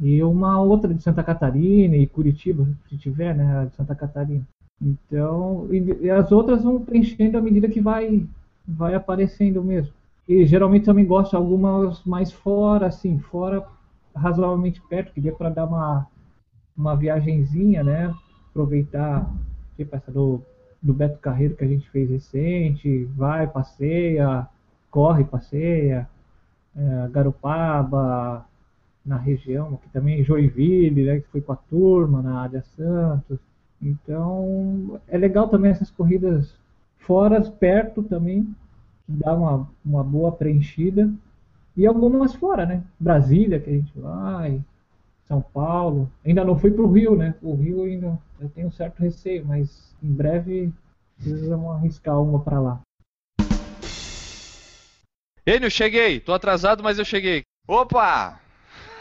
e uma outra de Santa Catarina e Curitiba, se tiver, né? A de Santa Catarina. Então, e, e as outras vão preenchendo à medida que vai, vai aparecendo mesmo. E geralmente também gosto de algumas mais fora, assim, fora razoavelmente perto, que dê para dar uma, uma viagenzinha, né? Aproveitar, tipo essa do, do Beto Carreiro que a gente fez recente, vai, passeia, corre, passeia, é, Garopaba, na região, aqui também Joinville, né, que foi com a turma, na área Santos. Então, é legal também essas corridas fora, perto também, que dá uma, uma boa preenchida. E algumas fora, né? Brasília, que a gente vai, São Paulo. Ainda não fui para o Rio, né? O Rio ainda eu tenho um certo receio, mas em breve precisamos arriscar uma para lá. Enio, cheguei. Tô atrasado, mas eu cheguei. Opa!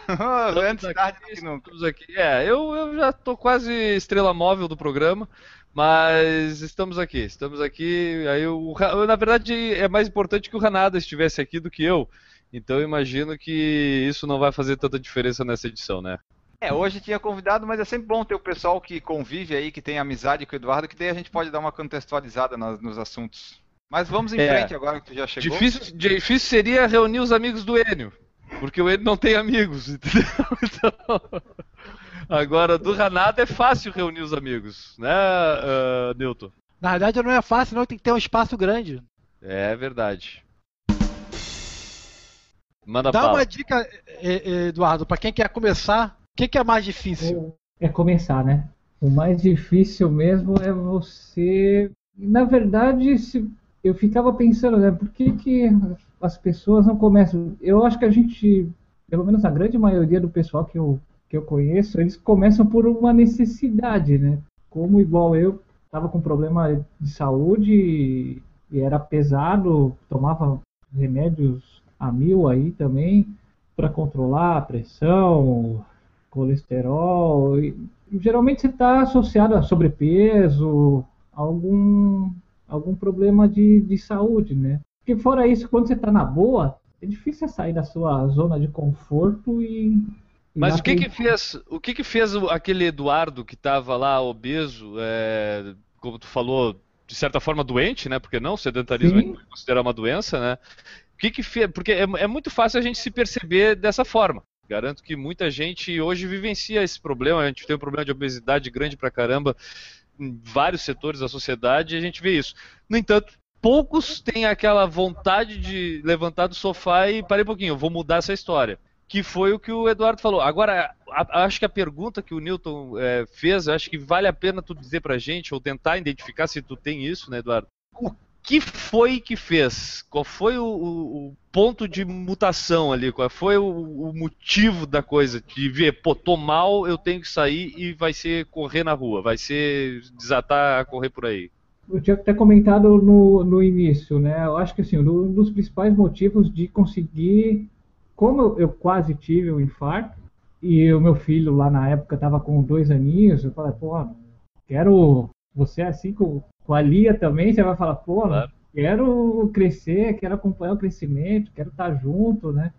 Antes tarde do que nunca. Estamos aqui. É, eu, eu já tô quase estrela móvel do programa, mas estamos aqui. Estamos aqui. Aí o, na verdade é mais importante que o Ranada estivesse aqui do que eu. Então eu imagino que isso não vai fazer tanta diferença nessa edição, né? É, hoje tinha convidado, mas é sempre bom ter o pessoal que convive aí, que tem amizade com o Eduardo, que daí a gente pode dar uma contextualizada nas- nos assuntos. Mas vamos em É. frente agora que tu já chegou. Difícil, difícil seria reunir os amigos do Enio, porque o Enio não tem amigos, entendeu? Então, agora do Ranada é fácil reunir os amigos, né, ah, Newton? Na verdade não é fácil, não, tem que ter um espaço grande. É verdade. Manda Dá uma dica, Eduardo, pra quem quer começar, o que, que é mais difícil? É começar, né? O mais difícil mesmo é você. Na verdade, se... eu ficava pensando, né? Por que, que as pessoas não começam? Eu acho que a gente, pelo menos a grande maioria do pessoal que eu, que eu conheço, eles começam por uma necessidade, né? Como igual eu, estava com problema de saúde e, era pesado, tomava remédios a mil aí também para controlar a pressão, colesterol. E, geralmente você está associado a sobrepeso, algum, algum problema de, de saúde, né? Porque fora isso, quando você está na boa, é difícil sair da sua zona de conforto e. Mas o que que fez, o que que fez aquele Eduardo que estava lá obeso, é, como tu falou, de certa forma doente, né? Porque não, o sedentarismo Sim. pode considerar uma doença, né? O que que fez? Porque é, é muito fácil a gente se perceber dessa forma. Garanto que muita gente hoje vivencia esse problema. A gente tem um problema de obesidade grande pra caramba em vários setores da sociedade e a gente vê isso. No entanto, poucos têm aquela vontade de levantar do sofá e parei um pouquinho, vou mudar essa história. Que foi o que o Eduardo falou. Agora, a- acho que a pergunta que o Newton é, fez, acho que vale a pena tu dizer pra gente, ou tentar identificar se tu tem isso, né, Eduardo? O que foi que fez? Qual foi o, o- o ponto de mutação ali? Qual foi o, o motivo da coisa? De ver, pô, tô mal, eu tenho que sair e vai ser correr na rua, vai ser desatar a correr por aí. Eu tinha até comentado no, no início, né? Eu acho que assim, um dos principais motivos de conseguir, como eu, eu quase tive um infarto, e o meu filho lá na época estava com dois aninhos, eu falei, pô, quero você assim com, com a Lia também, você vai falar, pô, Claro. quero crescer, quero acompanhar o crescimento, quero estar junto, né?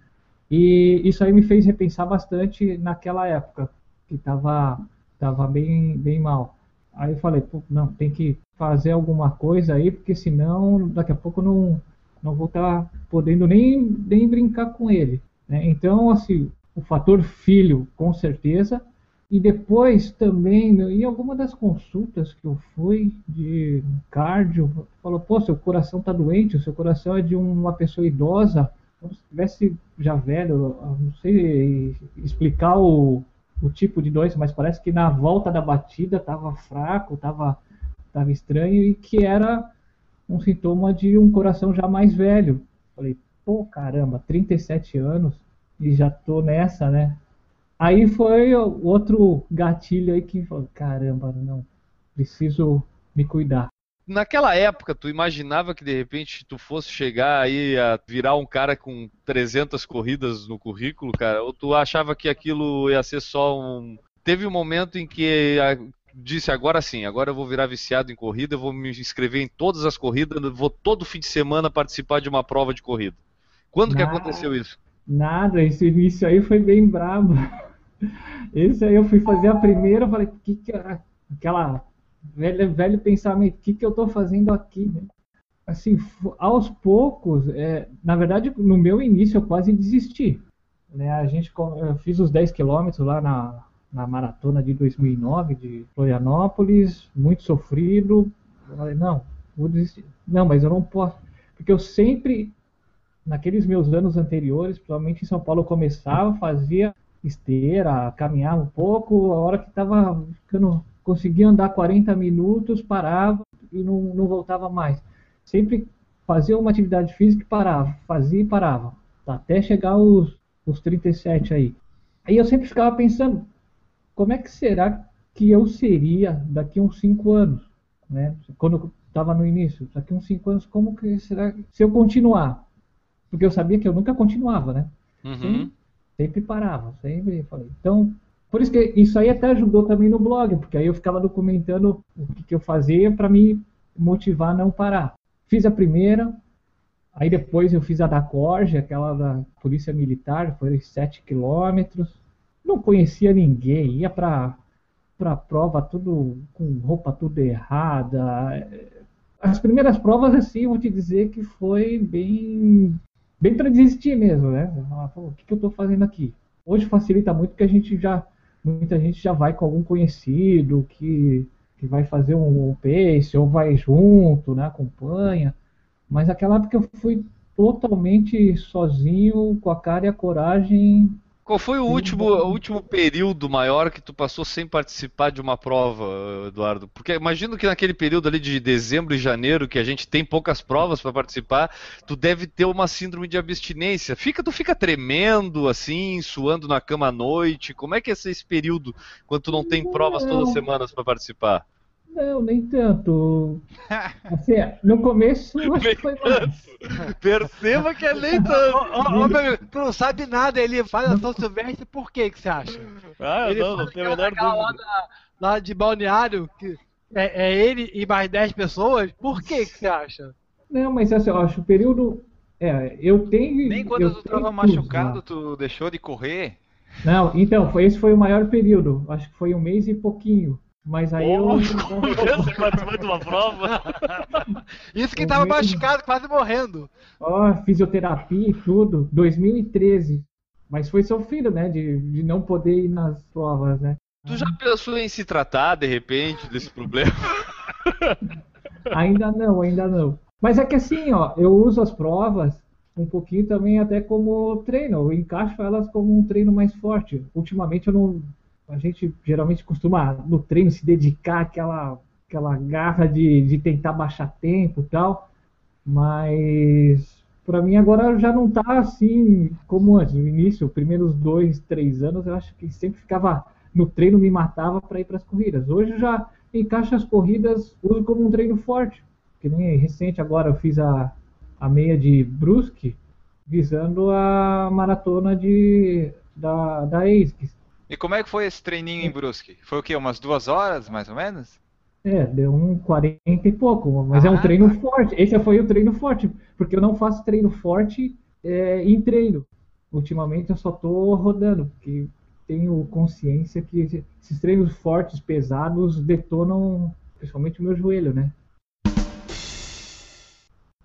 E isso aí me fez repensar bastante naquela época, que estava tava bem, bem mal. Aí eu falei, pô, não, tem que fazer alguma coisa aí, porque senão daqui a pouco não, não vou estar podendo nem, nem brincar com ele. né? Então, assim, o fator filho, com certeza. E depois também, em alguma das consultas que eu fui de cardio, falou, pô, seu coração tá doente, o seu coração é de uma pessoa idosa, como se estivesse já velho, não sei explicar o, o tipo de doença, mas parece que na volta da batida estava fraco, estava tava estranho e que era um sintoma de um coração já mais velho. Falei, pô, caramba, 37 anos e já tô nessa, né? Aí foi outro gatilho aí que falou, caramba, não, preciso me cuidar. Naquela época, tu imaginava que de repente tu fosse chegar aí a virar um cara com 300 corridas no currículo, cara? Ou tu achava que aquilo ia ser só um. Teve um momento em que disse agora sim, agora eu vou virar viciado em corrida, eu vou me inscrever em todas as corridas, vou todo fim de semana participar de uma prova de corrida. Quando que Ah. aconteceu isso? Nada, esse início aí foi bem brabo. Esse aí eu fui fazer a primeira, eu falei, que que é aquela velho, velho pensamento, o que, que eu estou fazendo aqui, né? Assim, aos poucos, é, na verdade, no meu início eu quase desisti. Né? A gente, eu fiz os 10 quilômetros lá na, na maratona de 2009 de Florianópolis, muito sofrido. Eu falei, não, vou desistir. Não, mas eu não posso. Porque eu sempre, naqueles meus anos anteriores, principalmente em São Paulo, eu começava, fazia esteira, caminhava um pouco, a hora que estava ficando, conseguia andar 40 minutos, parava e não, não voltava mais. Sempre fazia uma atividade física e parava, fazia e parava, até chegar os, os 37 aí. Aí eu sempre ficava pensando, como é que será que eu seria daqui a uns 5 anos? Né? Quando eu estava no início, daqui a uns 5 anos, como que será se eu continuar? Porque eu sabia que eu nunca continuava, né? Uhum. Sempre parava, sempre falei. Então, por isso que isso aí até ajudou também no blog, porque aí eu ficava documentando o que, que eu fazia para me motivar a não parar. Fiz a primeira, aí depois eu fiz a da Corge, aquela da Polícia Militar, foi 7 quilômetros. Não conhecia ninguém, ia para para prova tudo com roupa tudo errada. As primeiras provas assim, vou te dizer que foi bem bem para desistir mesmo, né? o que, que eu estou fazendo aqui? Hoje facilita muito porque a gente já, muita gente já vai com algum conhecido que, que vai fazer um, um pace ou vai junto, né? Acompanha. Mas aquela época eu fui totalmente sozinho, com a cara e a coragem qual foi o último, o último período maior que tu passou sem participar de uma prova, Eduardo? Porque imagino que naquele período ali de dezembro e janeiro, que a gente tem poucas provas para participar, tu deve ter uma síndrome de abstinência. Fica, tu fica tremendo assim, suando na cama à noite. Como é que é esse período quando tu não tem provas todas as semanas para participar? Não, nem tanto. Assim, no começo acho que foi mais. Perceba que é nem tanto. Ô, ô, meu, tu não sabe nada, ele faz a São Silvestre, por que que você acha? Ah, ele não, não tenho a menor dúvida. Lá, da, lá de Balneário, que é, é, ele e mais 10 pessoas, por que que você acha? Não, mas assim, eu acho o período... É, eu tenho... Nem quando eu tu estava machucado, tu deixou de correr? Não, então, foi, esse foi o maior período. Acho que foi um mês e pouquinho. Mas aí oh, eu. Você participou de uma prova? Isso que tava machucado, quase morrendo. Ó, oh, fisioterapia e tudo. 2013. Mas foi sofrido, né? De, de não poder ir nas provas, né? Tu já pensou em se tratar, de repente, desse problema? ainda não, ainda não. Mas é que assim, ó, eu uso as provas um pouquinho também até como treino. Eu encaixo elas como um treino mais forte. Ultimamente eu não a gente geralmente costuma no treino se dedicar àquela, aquela garra de, de tentar baixar tempo e tal, mas para mim agora já não está assim como antes. No início, os primeiros dois, três anos, eu acho que sempre ficava no treino, me matava para ir para as corridas. Hoje já encaixo as corridas, uso como um treino forte. Que nem recente agora eu fiz a, a meia de Brusque, visando a maratona de, da, da ASICS. E como é que foi esse treininho em Brusque? Foi o quê? Umas duas horas, mais ou menos? É, deu um 40 e pouco, mas ah, é um treino tá. forte. Esse foi o treino forte, porque eu não faço treino forte é, em treino. Ultimamente eu só tô rodando, porque tenho consciência que esses treinos fortes, pesados, detonam principalmente o meu joelho, né?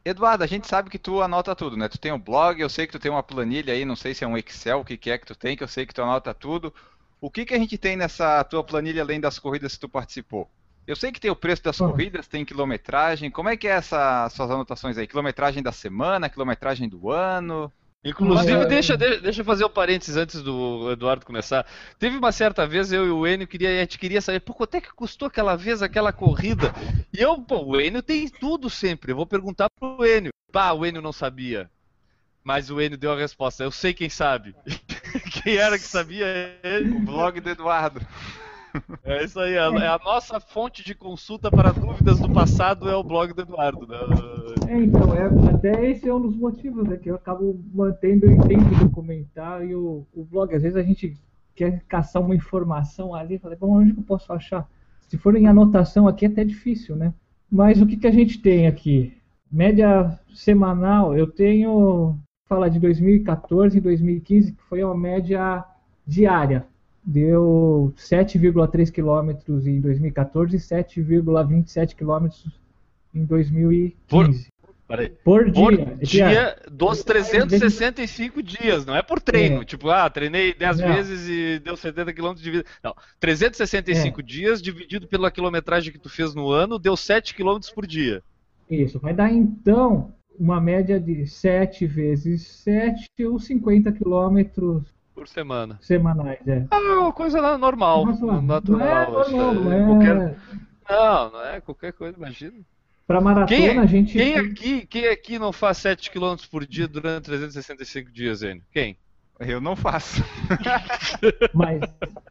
Eduardo, a gente sabe que tu anota tudo, né? Tu tem um blog, eu sei que tu tem uma planilha aí, não sei se é um Excel, o que, que é que tu tem, que eu sei que tu anota tudo. O que, que a gente tem nessa tua planilha além das corridas que tu participou? Eu sei que tem o preço das corridas, tem quilometragem. Como é que é essas suas anotações aí? Quilometragem da semana, quilometragem do ano? Inclusive, deixa, deixa eu fazer um parênteses antes do Eduardo começar. Teve uma certa vez, eu e o Enio queria, a gente queria saber, pô, quanto é que custou aquela vez aquela corrida? E eu, pô, o Enio tem tudo sempre. Eu vou perguntar pro Enio. Pá, o Enio não sabia. Mas o Enio deu a resposta. Eu sei quem sabe. quem era que sabia? Ele. O blog do Eduardo. É isso aí, é a nossa fonte de consulta para dúvidas do passado é o blog do Eduardo. Né? É, então, é, até esse é um dos motivos né, que eu acabo mantendo e tento documentar e o, o blog. Às vezes a gente quer caçar uma informação ali, falei, bom, onde que eu posso achar? Se for em anotação aqui é até difícil, né? Mas o que, que a gente tem aqui? Média semanal, eu tenho, fala de 2014 e 2015, que foi uma média diária deu 7,3 quilômetros em 2014 e 7,27 quilômetros em 2015. Peraí. Por dia. Por É que, dia dos 365 dias, não é por treino. É. Tipo, ah, treinei 10 Não. vezes e deu 70 km de vida. Não, 365 É. dias dividido pela quilometragem que tu fez no ano, deu 7 km por dia. Isso, vai dar então uma média de 7 vezes 7 ou 50 quilômetros Por semana. semanais. É. Ah, é uma coisa lá normal. Mas, ó, natural. não é acho que normal, não é... qualquer- Não, não é qualquer coisa, imagina. Pra maratona Quem, a gente... quem, aqui, quem aqui não faz 7 km por dia durante 365 dias, Enio? Quem? Eu não faço. Mas,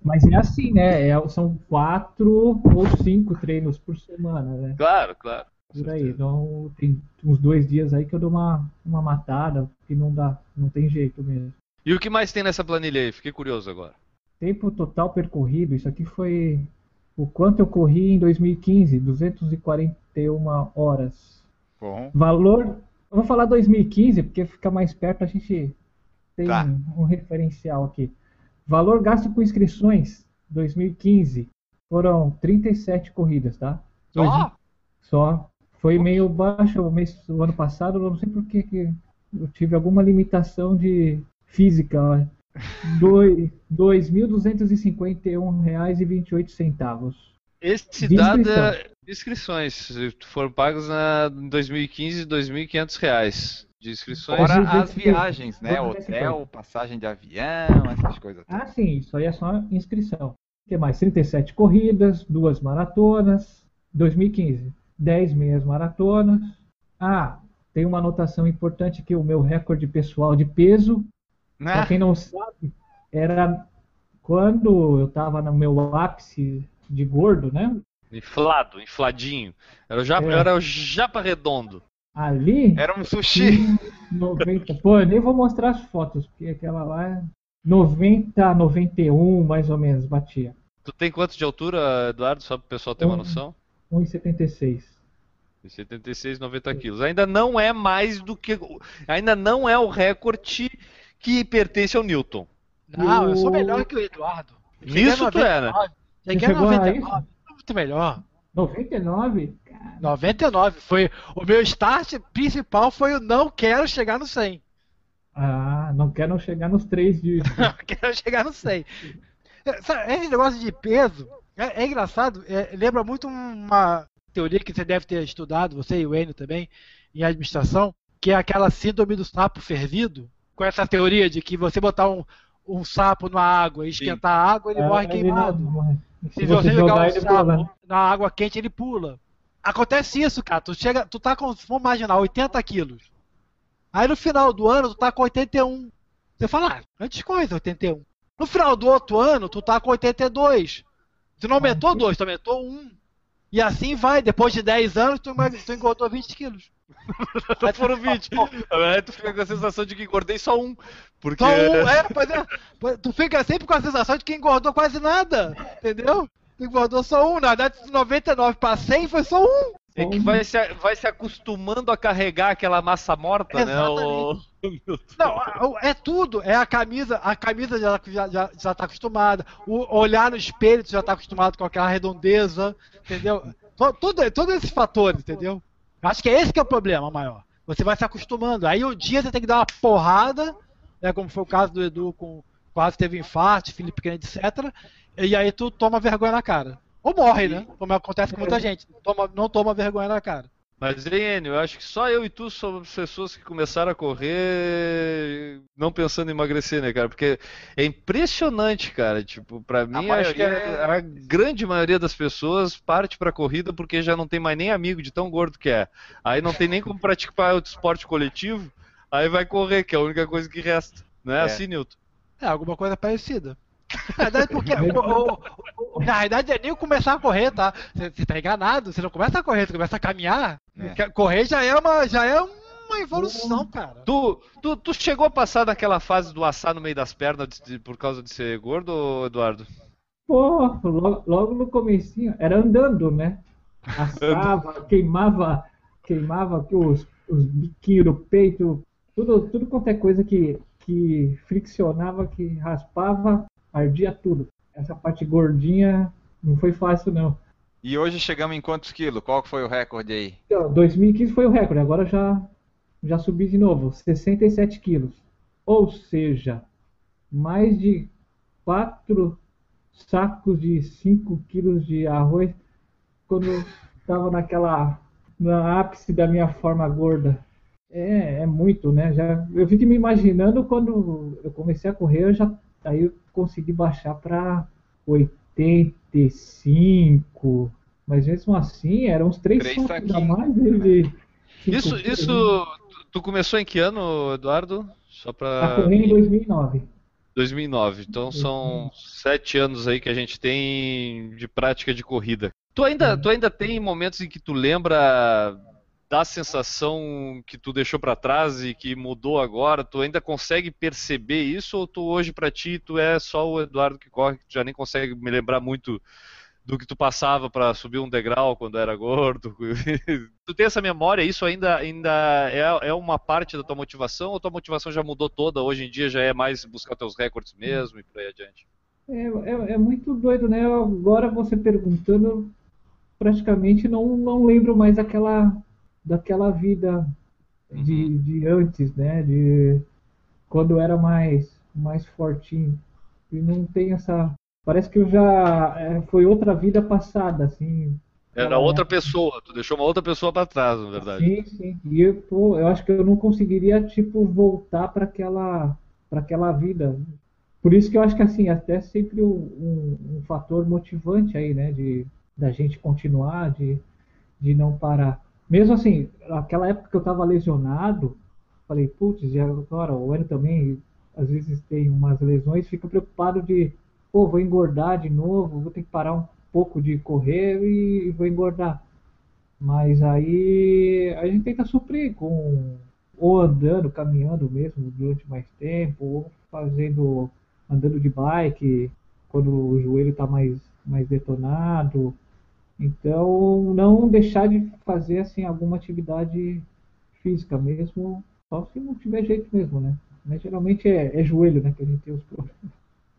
mas é assim, né? É- são quatro ou cinco treinos por semana, né? Claro, claro. Por aí. Então tem uns dois dias aí que eu dou uma, uma matada, que não dá, não tem jeito mesmo. E o que mais tem nessa planilha aí? Fiquei curioso agora. Tempo total percorrido, isso aqui foi o quanto eu corri em 2015, 241 horas. Bom, Valor, eu vou falar 2015 porque fica mais perto, a gente tem Tá. um referencial aqui. Valor gasto com inscrições, 2015, foram 37 corridas, tá? só? Só. Foi meio baixo o mês o ano passado, não sei por que que eu tive alguma limitação de física. R$ 2.251,28. Esse De dado é inscrições. Foram pagos na, em 2015 2.500 reais de inscrições. Fora as viagens, né? Hotel, passagem de avião, essas coisas. Ah, sim, isso aí é só inscrição. O que mais? 37 corridas, duas maratonas. 2015, 10 meias maratonas. Ah, tem uma anotação importante que o meu recorde pessoal de peso, para Né? quem não sabe, era quando eu estava no meu ápice de gordo, né? Inflado, infladinho. Era o japa, É. era o japa redondo. Ali, Era um sushi. 90. Pô, eu nem vou mostrar as fotos, porque aquela lá é 90, 91 mais ou menos batia. Tu tem quanto de altura, Eduardo? Só para o pessoal ter uma Um. noção? 1,76. 76, 90 quilos. Ainda não é mais do que. Ainda não é o recorde que pertence ao Newton. Não, eu sou melhor que o Eduardo. Nisso tu é, né? Cheguei Você a a 99, muito melhor. 99? 99 foi o meu start principal foi o não quero chegar no 100. Ah, não quero chegar nos três de. Não quero chegar no 100. É, Esse negócio de peso é, é engraçado, é, lembra muito uma teoria que você deve ter estudado, você e o Enio também, em administração, que é aquela síndrome do sapo fervido, com essa teoria de que você botar um, um sapo na água e esquentar a água, ele morre Ah, ele queimado. morre. Se você jogar um ele pula, né? sapo na água quente, ele pula. Acontece isso, cara. Tu chega, tu tá com, vamos imaginar, 80 quilos. Aí no final do ano, tu tá com 81. Você fala, ah, antes coisa, 81. No final do outro ano, tu tá com 82. Tu não aumentou 2, tu aumentou 1. E assim vai, depois de 10 anos, tu, tu engordou 20 quilos. Então foram 20. Aí tu fica com a sensação de que engordei só um. Porque. Só um, é, pois é. Tu fica sempre com a sensação de que engordou quase nada. Entendeu? Tu engordou só um. Na verdade, de 99 para 100 foi só um. É que vai se, vai se acostumando a carregar aquela massa morta, né? O... Não, é tudo. É a camisa, a camisa já, já, já, já tá acostumada. O olhar no espelho, já tá acostumado com aquela redondeza, entendeu? To- Tudo, todos esses fatores, entendeu? Acho que é esse que é o problema maior. Você vai se acostumando. Aí um dia você tem que dar uma porrada, né, como foi o caso do Edu com quase teve infarto, Felipe Kennedy, etc. E aí tu toma vergonha na cara. Ou morre, né? Como acontece com muita gente. Toma- não toma vergonha na cara. Mas, Enio, eu acho que só eu e tu somos pessoas que começaram a correr não pensando em emagrecer, né, cara? Porque é impressionante, cara. Tipo, pra mim, acho que maioria- a, a grande maioria das pessoas parte pra corrida porque já não tem mais nem amigo de tão gordo que é. Aí não tem nem como praticar outro esporte coletivo, aí vai correr, que é a única coisa que resta. Não é, É. assim, Newton? É, alguma coisa parecida. Na verdade, porque, o- o- o- na verdade, é nem começar a correr, tá? Você tá enganado, você não começa a correr, você começa a caminhar. É. Correr já é uma, já é uma evolução, cara. Tu, tu, tu chegou a passar naquela fase do assar no meio das pernas de- de- por causa de ser gordo, Eduardo? Pô, logo, logo no comecinho, era andando, né? Assava, queimava, queimava os, os biquinhos do peito, tudo, tudo quanto é coisa que, que friccionava, que raspava, ardia tudo. essa parte gordinha não foi fácil, não. E hoje chegamos em quantos quilos? Qual foi o recorde aí? Então, 2015 foi o recorde, agora já, já subi de novo, 67 quilos. Ou seja, mais de 4 sacos de 5 quilos de arroz quando estava naquela na ápice da minha forma gorda. É, é muito, né? Já, eu fico me imaginando quando eu comecei a correr, eu já, aí eu consegui baixar para 85, mas mesmo assim eram uns 3 Três sacos a saquinhos. mais de cinco Isso, quilos. isso. Tu começou em que ano, Eduardo? Só A pra. correr em 2009. 2009. Então são sete anos aí que a gente tem de prática de corrida. Tu ainda, tu ainda tem momentos em que tu lembra da sensação que tu deixou pra trás e que mudou agora? Tu ainda consegue perceber isso ou tu hoje pra ti tu é só o Eduardo que corre, que tu já nem consegue me lembrar muito do que tu passava pra subir um degrau quando era gordo? tu tem essa memória? Isso ainda, ainda é, é uma parte da tua motivação ou tua motivação já mudou toda? Hoje em dia já é mais buscar teus recordes mesmo e por aí adiante? É, é, é muito doido, né? Agora você perguntando, praticamente não, não lembro mais daquela, daquela vida de, de antes, né? De quando eu era mais, mais fortinho. E não tem essa. Parece que eu já. é, foi outra vida passada, assim. Era Aquela outra época. pessoa, tu deixou uma outra pessoa pra trás, na verdade. Sim, sim. E eu, pô, eu acho que eu não conseguiria, tipo, voltar para aquela, para aquela vida. Por isso que eu acho que, assim, até sempre um, um, um fator motivante aí, né, de da gente continuar, de, de não parar. Mesmo assim, aquela época que eu estava lesionado, falei, putz, e agora o Enio também, às vezes tem umas lesões, fica preocupado de, pô, vou engordar de novo, vou ter que parar um pouco de correr e vou engordar. Mas aí a gente tenta suprir com ou andando, caminhando mesmo durante mais tempo, ou fazendo andando de bike quando o joelho está mais mais detonado. Então, não deixar de fazer assim alguma atividade física mesmo, só se não tiver jeito mesmo, né? Mas geralmente é, é joelho, né, que a gente tem os problemas.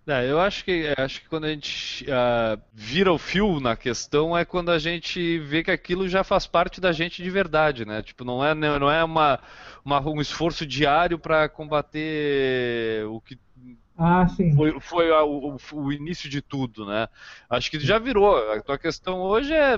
É, eu acho que acho que quando a gente ah, vira o fio na questão é quando a gente vê que aquilo já faz parte da gente de verdade, né? Tipo, não é não é uma, uma- um esforço diário para combater o que Ah, sim. foi, foi a- o, o início de tudo, né? Acho que já virou. A tua questão hoje é.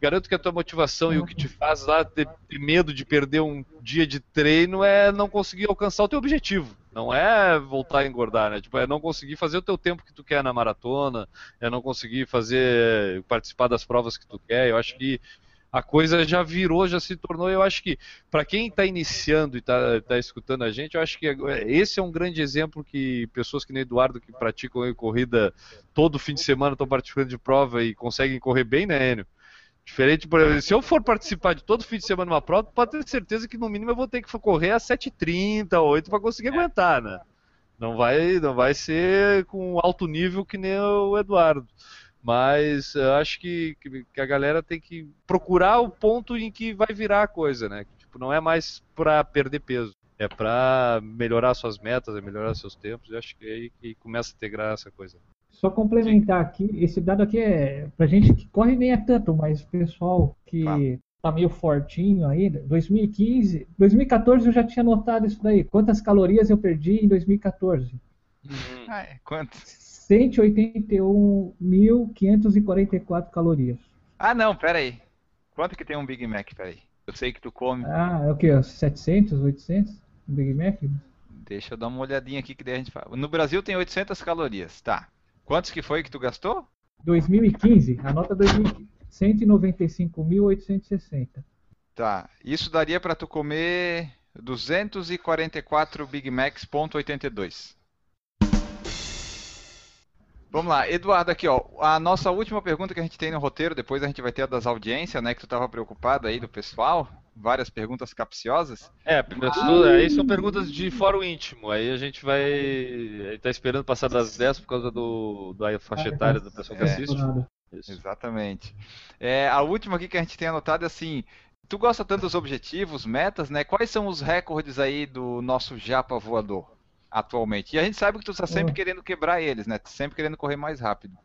Garanto que a tua motivação e o que te faz lá ter, ter medo de perder um dia de treino é não conseguir alcançar o teu objetivo. Não é voltar a engordar, né? Tipo, é não conseguir fazer o teu tempo que tu quer na maratona, é não conseguir fazer. participar das provas que tu quer. Eu acho que a coisa já virou, já se tornou. Eu acho que para quem está iniciando e está escutando a gente, eu acho que esse é um grande exemplo que pessoas que nem Eduardo que praticam corrida todo fim de semana estão participando de prova e conseguem correr bem, né, Enio? Diferente, por exemplo, se eu for participar de todo fim de semana numa prova, pode ter certeza que no mínimo eu vou ter que correr a 7h30, 8 para conseguir aguentar, né? Não vai, não vai ser com alto nível que nem o Eduardo. Mas eu acho que, que, a galera tem que procurar o ponto em que vai virar a coisa, né? Tipo, não é mais pra perder peso. É pra melhorar suas metas, é melhorar seus tempos. Eu acho que é aí que começa a ter graça a coisa. Só complementar aqui, esse dado aqui é pra gente que corre nem é tanto, mas o pessoal que Tá. tá meio fortinho aí, 2015, 2014 eu já tinha notado isso daí. Quantas calorias eu perdi em 2014? Ah, é, quanto? 181.544 calorias. Ah, não, pera aí. Quanto que tem um Big Mac? Pera aí. Eu sei que tu come. Ah, é o que? 700, 800? Big Mac? Deixa eu dar uma olhadinha aqui que daí a gente fala. No Brasil tem 800 calorias, tá. Quantos que foi que tu gastou? 2015, anota 2015. 195.860. Tá. Isso daria pra tu comer 244 Big Macs ponto 82. Vamos lá, Eduardo, aqui ó, a nossa última pergunta que a gente tem no roteiro, depois a gente vai ter a das audiências, né, que tu estava preocupado aí do pessoal, várias perguntas capciosas. É, isso- aí são perguntas de fórum íntimo. Aí a gente vai. Aí tá esperando passar das 10 por causa do, da faixa etária da pessoa que É. assiste. Isso. Exatamente. É, a última aqui que a gente tem anotado é assim, tu gosta tanto dos objetivos, metas, né? Quais são os recordes aí do nosso japa voador? Atualmente. E a gente sabe que tu está sempre É. querendo quebrar eles, né? Sempre querendo correr mais rápido.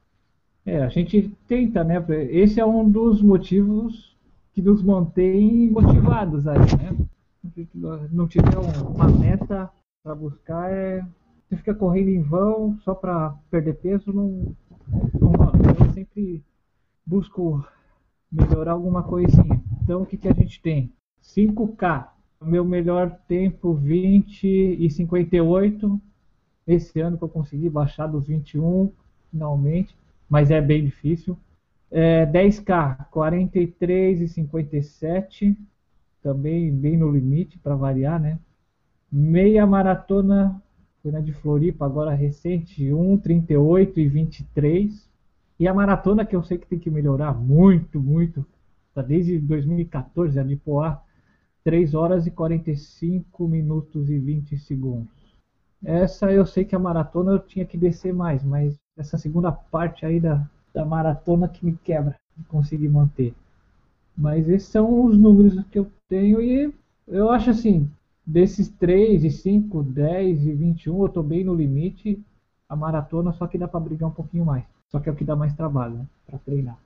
É, a gente tenta, né? Esse é um dos motivos que nos mantém motivados aí, né? Se não tiver um- uma meta para buscar, é você fica correndo em vão só para perder peso, não, não. Eu sempre busco melhorar alguma coisinha. Então, o que, que a gente tem? 5K. Meu melhor tempo, 20 e 58. Esse ano que eu consegui baixar dos 21, finalmente mas é bem difícil. É, 10K, 43 e 57, também bem no limite para variar, né? Meia maratona, foi na de Floripa, agora recente, 1, 38 e 23. E a maratona que eu sei que tem que melhorar muito, muito, tá desde 2014, a de Poá, 3 horas e 45 minutos e 20 segundos. Essa eu sei que a maratona eu tinha que descer mais, mas essa segunda parte aí da, da maratona que me quebra de conseguir manter. Mas esses são os números que eu tenho e eu acho assim, desses 3 e 5, 10 e 21, eu tô bem no limite. A maratona só que dá para brigar um pouquinho mais. Só que é o que dá mais trabalho, né, para treinar.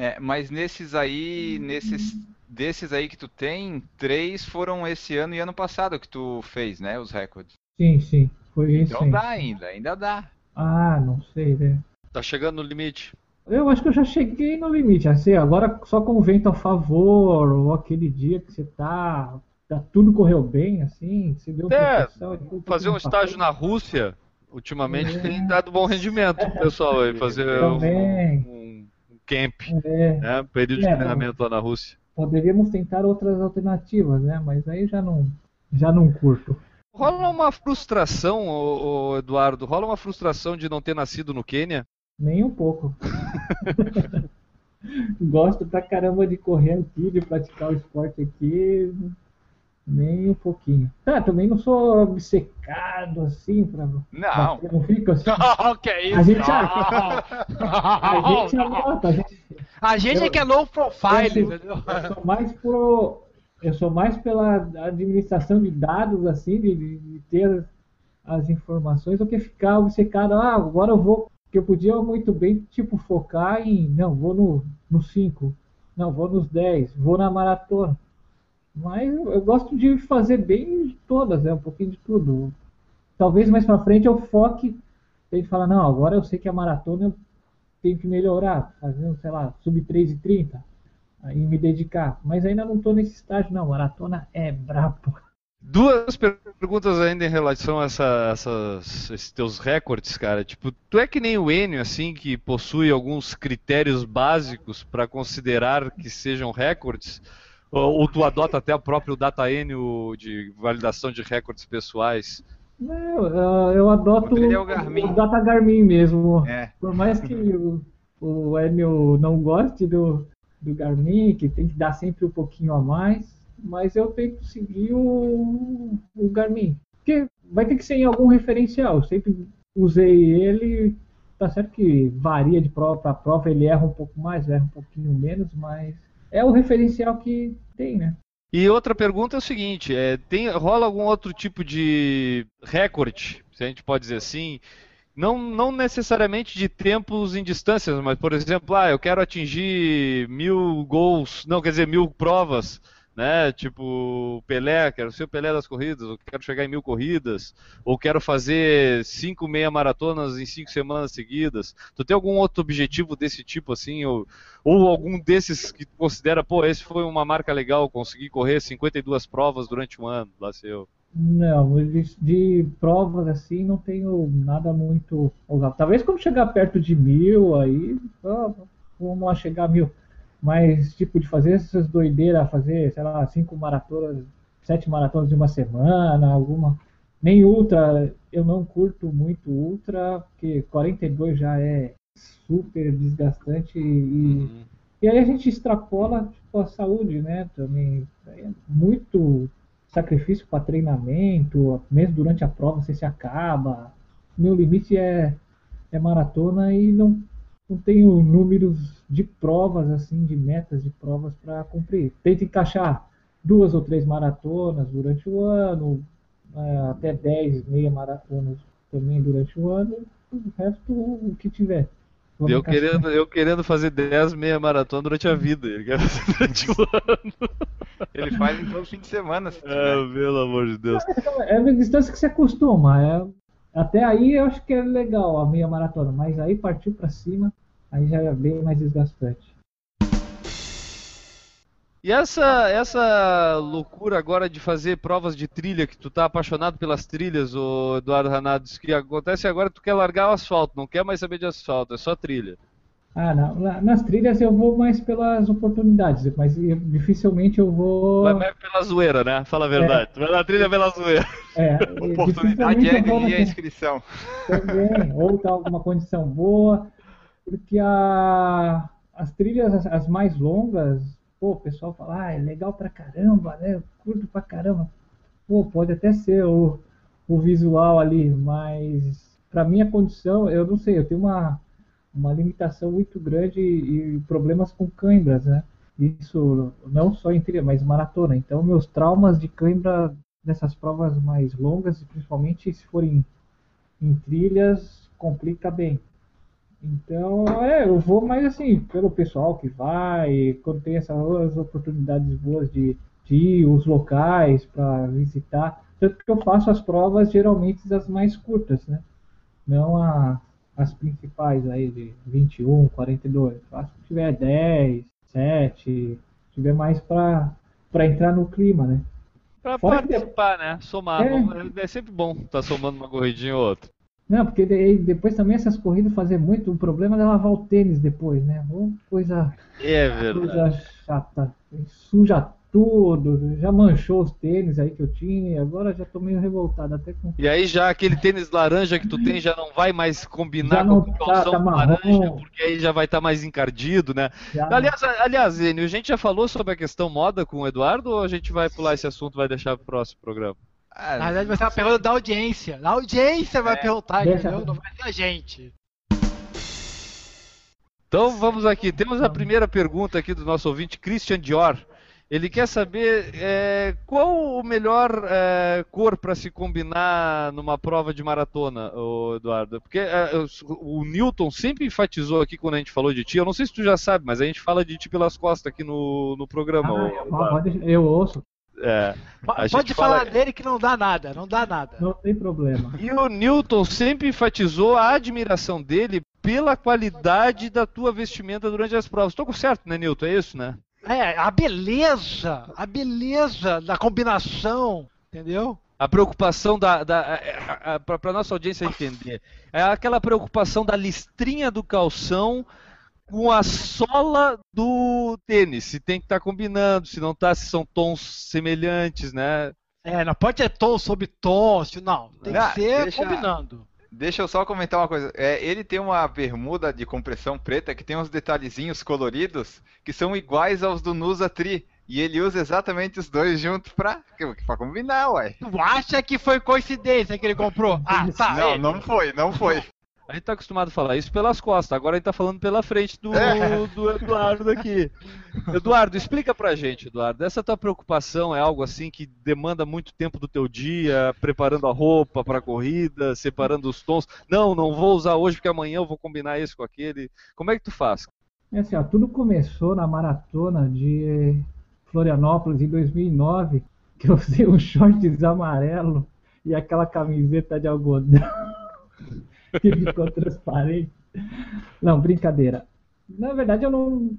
É, mas nesses aí, nesses desses aí que tu tem, três foram esse ano e ano passado que tu fez, né? Os recordes. Sim, sim, foi isso. Então dá ainda, ainda dá. Ah, não sei, velho. Tá chegando no limite. Eu acho que eu já cheguei no limite. Assim, agora só com o vento a favor, ou aquele dia que você tá. tá tudo correu bem, assim, você deu É, Fazer um estágio na Rússia, ultimamente, É. tem dado bom rendimento pessoal aí, fazer Também. um- um camp, É, né? Período de É, treinamento lá na Rússia. poderíamos tentar outras alternativas, né? Mas aí já não, já não curto. Rola uma frustração, ô, ô, Eduardo, rola uma frustração de não ter nascido no Quênia? Nem um pouco. Gosto pra caramba de correr aqui, de praticar o esporte aqui. Nem um pouquinho. Tá, também não sou obcecado assim pra. Não. bater, Não fico assim. Não, que é isso? A gente não. A gente anota, a gente A gente é que é low profile, entendeu? Eu sou mais pro, eu sou mais pela administração de dados assim, de, de- de ter as informações, do que ficar obcecado, ah, agora eu vou, que eu podia muito bem tipo focar em, não, vou no no 5, não, vou nos 10, vou na maratona. Mas eu gosto de fazer bem de todas, né, um pouquinho de tudo. Talvez mais pra frente eu foque e falar, não, agora eu sei que a maratona eu tenho que melhorar, fazendo, sei lá, sub 3 e 30 aí me dedicar. Mas ainda não estou nesse estágio, não. Maratona é brabo. Duas per- perguntas ainda em relação a essa- essas- esses teus recordes, cara. Tipo, tu é que nem o Enio, assim, que possui alguns critérios básicos para considerar que sejam recordes? Ou, ou tu adota até o próprio Data Enio de validação de recordes pessoais? Não, eu, eu adoto é o Garmin. o Data Garmin mesmo. É. Por mais que o, o Enio não goste do, do Garmin, que tem que dar sempre um pouquinho a mais, mas eu tento seguir o, o Garmin. Porque vai ter que ser em algum referencial. Eu sempre usei ele. Tá certo que varia de prova para prova, ele erra um pouco mais, erra um pouquinho menos, mas é o referencial que tem, né? E outra pergunta é o seguinte: é, tem, rola algum outro tipo de recorde, se a gente pode dizer assim, não, não necessariamente de tempos em distâncias, mas por exemplo, ah, eu quero atingir mil gols, não, quer dizer, mil provas, né? Tipo, Pelé, quero ser o Pelé das corridas, ou quero chegar em mil corridas, ou quero fazer cinco meia maratonas em cinco semanas seguidas. Tu tem algum outro objetivo desse tipo assim, ou, ou algum desses que considera, pô, esse foi uma marca legal, consegui correr 52 provas durante um ano, lá. Não, de, de provas assim não tenho nada muito. Talvez quando chegar perto de mil, aí vamos lá chegar a mil. Mas tipo de fazer essas doideiras, fazer, sei lá, cinco maratonas, sete maratonas de uma semana, alguma. Nem ultra, eu não curto muito ultra, porque 42 já é super desgastante e, e aí a gente extrapola tipo, a saúde, né? Também é muito sacrifício para treinamento, mesmo durante a prova você se acaba. Meu limite é, é maratona e não, não tenho números de provas, assim, de metas de provas para cumprir. Tento encaixar duas ou três maratonas durante o ano, é, até 10 meia maratonas também durante o ano, o resto o que tiver. Eu querendo, eu querendo fazer 10 meia maratona durante a vida. Ele quer fazer durante o ano. Ele faz em todo fim de semana. se. Ah, pelo amor de Deus. É uma distância que se acostuma. É, até aí eu acho que é legal a meia maratona, mas aí partiu pra cima, aí já é bem mais desgastante. E essa, essa loucura agora de fazer provas de trilha, que tu tá apaixonado pelas trilhas, o Eduardo Ranados, que acontece agora tu quer largar o asfalto, não quer mais saber de asfalto, é só trilha. Ah. Na- nas trilhas eu vou mais pelas oportunidades, mas eu- dificilmente eu vou. Vai mais pela zoeira, né? Fala a verdade. Tu vai na trilha pela zoeira. É, Oportunidade é ganhar a inscrição. também, ou tá alguma condição boa, porque a, as trilhas, as, as mais longas, pô, o pessoal fala, ah, é legal pra caramba, né? Eu curto pra caramba. Pô, pode até ser o, o visual ali, mas pra minha condição, eu não sei, eu tenho uma, uma limitação muito grande e, problemas com câimbras, né? Isso não só em trilha, mas maratona. Então, meus traumas de câimbra nessas provas mais longas, principalmente se forem em trilhas complica bem. Então, é, eu vou mais assim, pelo pessoal que vai, quando tem essas oportunidades boas de, de ir, os locais para visitar. Tanto que eu faço as provas geralmente as mais curtas, né? Não a, as principais aí de 21, 42. Faço que tiver 10, 7, tiver mais para entrar no clima, né? Pra Fora que- participar, né? Somar. É. É sempre bom tá somando uma corridinha ou outra. Não, porque depois também essas corridas fazer muito, o problema é lavar o tênis depois, né? Ô, coisa, É verdade. coisa chata. Suja tudo, já manchou os tênis aí que eu tinha, agora já tô meio revoltado até com. E aí já aquele tênis laranja que tu tem já não vai mais combinar com não o tá- calção tá marrom. laranja, porque aí já vai estar mais encardido, né? Já, Aliás, aliás, Enio, a gente já falou sobre a questão moda com o Eduardo ou a gente vai pular esse assunto e vai deixar pro próximo programa? Ah, Na verdade vai ser uma pergunta da audiência. A audiência vai É. perguntar, entendeu? Não vai ser a gente. Então vamos aqui. Temos a primeira pergunta aqui do nosso ouvinte, Christian Dior. Ele quer saber é, qual o melhor é, cor para se combinar numa prova de maratona, Eduardo. Porque é, o Newton sempre enfatizou aqui quando a gente falou de ti. Eu não sei se tu já sabe, mas a gente fala de ti pelas costas aqui no, no programa. Ah, pode- eu ouço, É. Pode fala- falar dele que não dá nada, não dá nada. não tem problema. E o Newton sempre enfatizou a admiração dele pela qualidade da tua vestimenta durante as provas. Estou certo, né, Newton? É isso, né? É, a beleza, a beleza da combinação, entendeu? A preocupação da. da para nossa audiência entender. É aquela preocupação da listrinha do calção com a sola do tênis. Se tem que estar combinando, se não tá, se são tons semelhantes, né? É, não pode ter tom sobre tom, se- não. Tem Ah, que ser deixa- combinando. Deixa eu só comentar uma coisa. É, ele tem uma bermuda de compressão preta que tem uns detalhezinhos coloridos que são iguais aos do Nusa Tri. E ele usa exatamente os dois juntos pra, pra combinar, ué. Tu acha que foi coincidência que ele comprou? Ah, tá. não, é. não foi, não foi. A gente tá acostumado a falar isso pelas costas, agora a gente tá falando pela frente do, É. do Eduardo aqui. Eduardo, explica pra gente, Eduardo. Essa tua preocupação é algo assim que demanda muito tempo do teu dia, preparando a roupa pra corrida, separando os tons. Não, não vou usar hoje porque amanhã eu vou combinar esse com aquele. Como é que tu faz? É assim, ó, tudo começou na maratona de Florianópolis em 2009, que eu usei um shorts amarelo e aquela camiseta de algodão que ficou transparente. Não, brincadeira. Na verdade, eu não,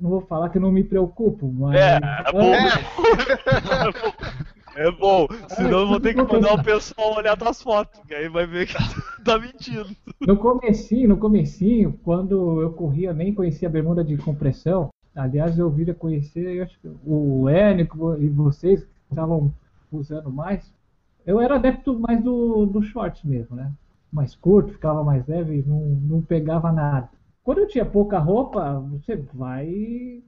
não vou falar que eu não me preocupo, mas. É, é bom. É bom, senão eu vou ter que mandar o pessoal olhar tuas fotos, que aí vai ver que tá mentindo. No comecinho, no comecinho, quando eu corria, nem conhecia a bermuda de compressão. Aliás, eu viria conhecer, eu acho que o Énico e vocês que estavam usando mais. Eu era adepto mais do, do shorts mesmo, né? Mais curto, ficava mais leve, não, não pegava nada. Quando eu tinha pouca roupa, você vai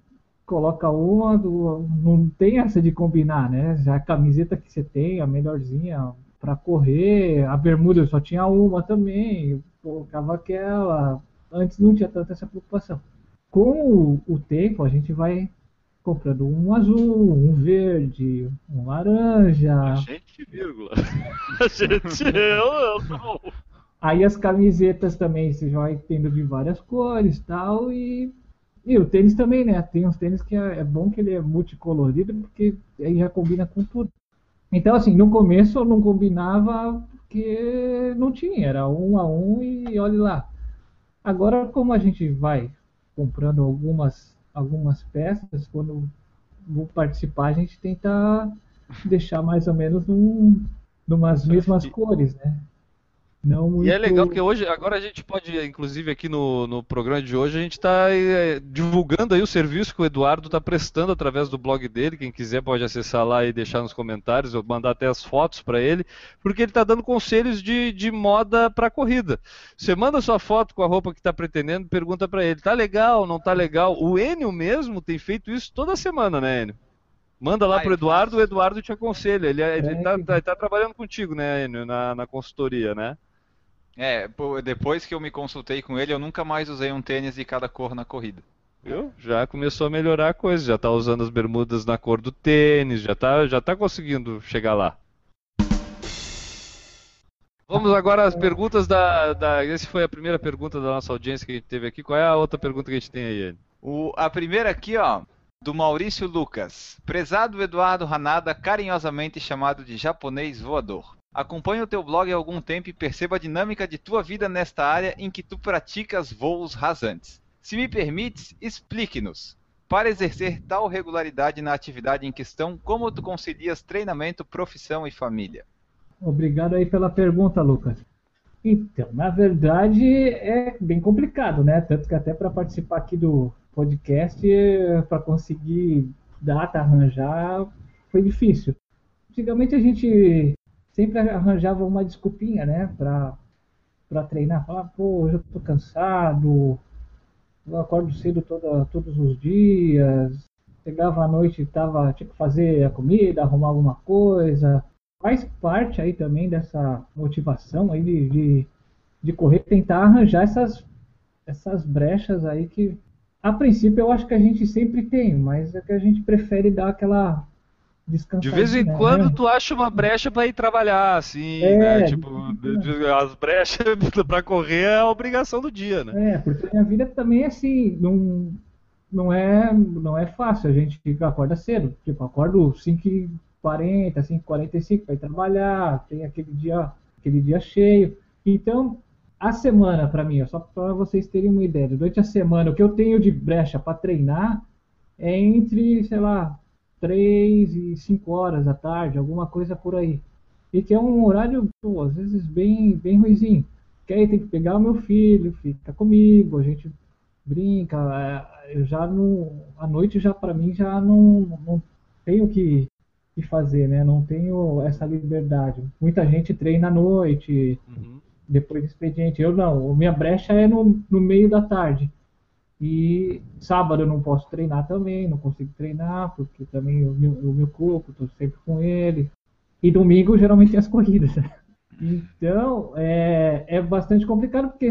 coloca uma, não tem essa de combinar, né? Já a camiseta que você tem, a melhorzinha para correr, a bermuda eu só tinha uma também, colocava aquela. Antes não tinha tanta essa preocupação. Com o, tempo, a gente vai comprando um azul, um verde, um laranja. A gente, vírgula. A gente, eu, eu, Aí as camisetas também você vai tendo de várias cores tal, e e o tênis também, né? Tem uns tênis que é, é bom que ele é multicolorido, porque aí já combina com tudo. Então, assim, no começo eu não combinava porque não tinha, era um a um e olhe lá. Agora, como a gente vai comprando algumas, algumas peças, quando vou participar, a gente tenta deixar mais ou menos num, numas mesmas cores, né? Não muito... E é legal que hoje, agora a gente pode, inclusive aqui no, no programa de hoje, a gente está é, divulgando aí o serviço que o Eduardo está prestando através do blog dele. Quem quiser pode acessar lá e deixar nos comentários, ou mandar até as fotos para ele, porque ele está dando conselhos de, de moda para corrida. Você manda sua foto com a roupa que está pretendendo, pergunta para ele, tá legal, não tá legal? O Enio mesmo tem feito isso toda semana, né, Enio? Manda lá ah, pro Eduardo, o Eduardo te aconselha. Ele, é, ele tá, tá, tá, trabalhando contigo, né, Enio, na, na consultoria, né? É, depois que eu me consultei com ele, eu nunca mais usei um tênis de cada cor na corrida. Viu? Já começou a melhorar a coisa, já tá usando as bermudas na cor do tênis, já tá, já tá conseguindo chegar lá. Vamos agora às perguntas da, da. Essa foi a primeira pergunta da nossa audiência que a gente teve aqui. Qual é a outra pergunta que a gente tem aí? O, a primeira aqui, ó, do Maurício Lucas. Prezado Eduardo Hanada, carinhosamente chamado de japonês voador. Acompanho o teu blog há algum tempo e percebo a dinâmica de tua vida nesta área em que tu praticas voos rasantes. Se me permites, explique-nos. Para exercer tal regularidade na atividade em questão, como tu concilias treinamento, profissão e família? Obrigado aí pela pergunta, Lucas. Então, na verdade, é bem complicado, né? Tanto que até para participar aqui do podcast, para conseguir data, arranjar, foi difícil. Antigamente a gente sempre arranjava uma desculpinha, né, pra, pra treinar. Falava, pô, hoje eu tô cansado, eu acordo cedo toda, todos os dias, chegava à noite tava, tinha que fazer a comida, arrumar alguma coisa. Faz parte aí também dessa motivação aí de, de, de correr, tentar arranjar essas, essas brechas aí que, a princípio, eu acho que a gente sempre tem, mas é que a gente prefere dar aquela de vez em quando né? tu acha uma brecha para ir trabalhar, assim, é, né? Tipo, as brechas para correr é a obrigação do dia, né? É, porque a minha vida também é assim, não, não, é, não é fácil. A gente acorda cedo, tipo, acordo 5h40, 5h45 para ir trabalhar, tem aquele dia, aquele dia cheio. Então, a semana, para mim, só para vocês terem uma ideia, durante a semana, o que eu tenho de brecha para treinar é entre, sei lá, 3 e 5 horas da tarde, alguma coisa por aí. E que é um horário, pô, às vezes, bem, bem ruizinho. Que aí tem que pegar o meu filho, fica comigo, a gente brinca. É, eu já não. A noite já para mim já não, não tenho que, que fazer, né? Não tenho essa liberdade. Muita gente treina à noite, uhum. depois do expediente. Eu não, minha brecha é no, no meio da tarde. E sábado eu não posso treinar também, não consigo treinar, porque também o meu, o meu corpo, estou sempre com ele. E domingo geralmente as corridas. Então é, é bastante complicado, porque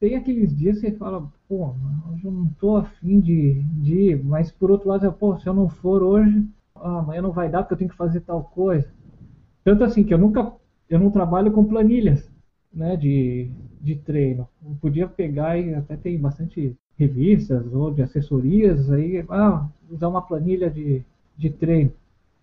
tem aqueles dias que você fala, pô, hoje eu não estou afim de, de ir, mas por outro lado, pô, se eu não for hoje, amanhã não vai dar porque eu tenho que fazer tal coisa. Tanto assim que eu nunca, eu não trabalho com planilhas, né, de, de treino. Eu podia pegar e até tem bastante revistas ou de assessorias, aí, ah, usar uma planilha de, de treino.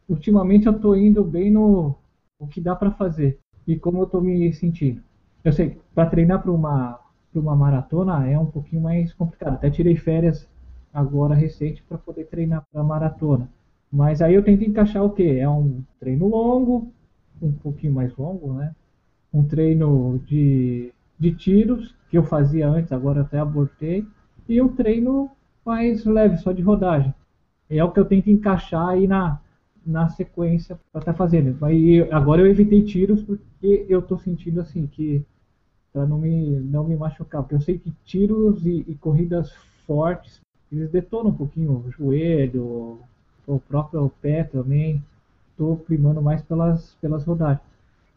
Ultimamente eu estou indo bem no o que dá para fazer e como eu estou me sentindo. Eu sei, para treinar para uma, uma maratona é um pouquinho mais complicado. Até tirei férias agora recente para poder treinar para maratona. Mas aí eu tento encaixar o que? É um treino longo, um pouquinho mais longo, né? Um treino de, de tiros, que eu fazia antes, agora até abortei e um treino mais leve, só de rodagem. É o que eu tento encaixar aí na, na sequência para estar tá fazendo. Aí, agora eu evitei tiros porque eu estou sentindo assim que para não me não me machucar, porque eu sei que tiros e, e corridas fortes eles detonam um pouquinho o joelho, o próprio pé também. Estou primando mais pelas pelas rodagens.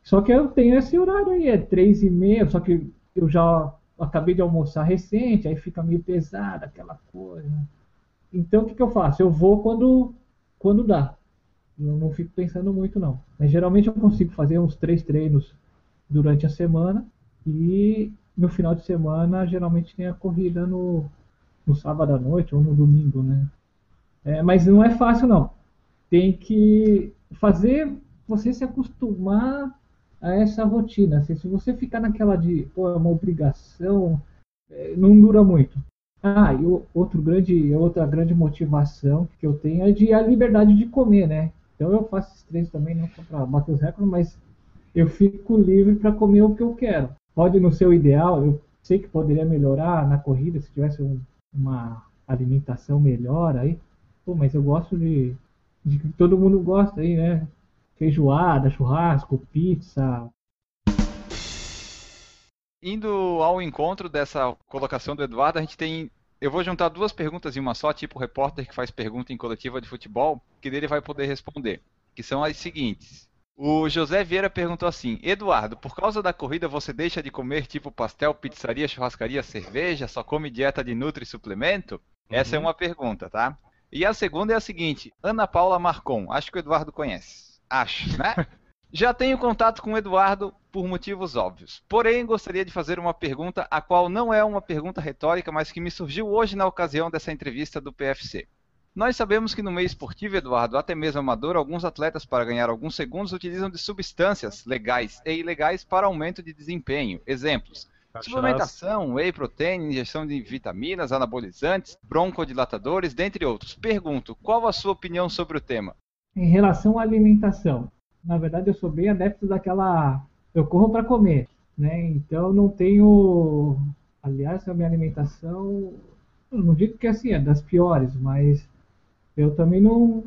Só que eu tenho esse horário aí, é três e meia, só que eu já acabei de almoçar recente, aí fica meio pesado aquela coisa. Então o que, que eu faço? Eu vou quando, quando dá. Eu não fico pensando muito não. Mas geralmente eu consigo fazer uns três treinos durante a semana e no final de semana geralmente tem a corrida no, no sábado à noite ou no domingo, né? É, mas não é fácil não. Tem que fazer você se acostumar a essa rotina. Assim, se você ficar naquela de, pô, é uma obrigação, é, não dura muito. Ah, e outro grande, outra grande motivação que eu tenho é de a liberdade de comer, né? Então eu faço esses treinos também, não só para bater os recordes, mas eu fico livre para comer o que eu quero. Pode no seu ideal, eu sei que poderia melhorar na corrida se tivesse um, uma alimentação melhor aí. Pô, mas eu gosto de, de que todo mundo gosta aí, né? Feijoada, churrasco, pizza. Indo ao encontro dessa colocação do Eduardo, a gente tem eu vou juntar duas perguntas em uma só, tipo o repórter que faz pergunta em coletiva de futebol, que dele vai poder responder, que são as seguintes. O José Vieira perguntou assim: Eduardo, por causa da corrida você deixa de comer tipo pastel, pizzaria, churrascaria, cerveja, só come dieta de nutri e suplemento? Uhum. Essa é uma pergunta, tá? E a segunda é a seguinte: Ana Paula Marcon, acho que o Eduardo conhece. Acho, né? Já tenho contato com o Eduardo por motivos óbvios. Porém, gostaria de fazer uma pergunta, a qual não é uma pergunta retórica, mas que me surgiu hoje na ocasião dessa entrevista do PFC. Nós sabemos que no meio esportivo, Eduardo, até mesmo amador, alguns atletas, para ganhar alguns segundos, utilizam de substâncias legais e ilegais para aumento de desempenho. Exemplos: Cachaça. suplementação, whey protein, injeção de vitaminas, anabolizantes, broncodilatadores, dentre outros. Pergunto, qual a sua opinião sobre o tema? Em relação à alimentação, na verdade, eu sou bem adepto daquela. Eu corro para comer, né? Então, não tenho. Aliás, a minha alimentação, não digo que assim, é das piores, mas eu também não,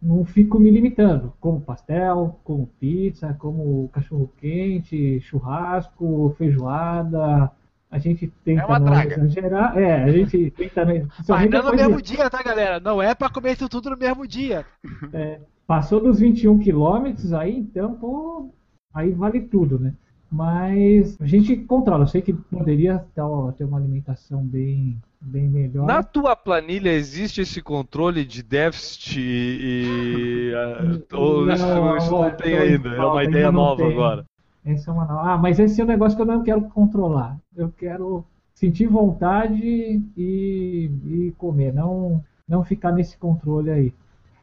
não fico me limitando. Como pastel, como pizza, como cachorro quente, churrasco, feijoada. A gente tenta é uma não draga. exagerar. É, a gente tenta. Mas não no mesmo de... dia, tá, galera? Não é para comer isso tudo no mesmo dia. É, Passou dos 21 quilômetros aí, então, pô, aí vale tudo, né? Mas a gente controla. Eu sei que poderia ter uma alimentação bem, bem melhor. Na tua planilha existe esse controle de déficit e. ou não, isso, isso não, tem ainda? É uma ideia nova tem. agora. Essa é uma Ah, mas esse é um negócio que eu não quero controlar. Eu quero sentir vontade e, e comer, não, não ficar nesse controle aí.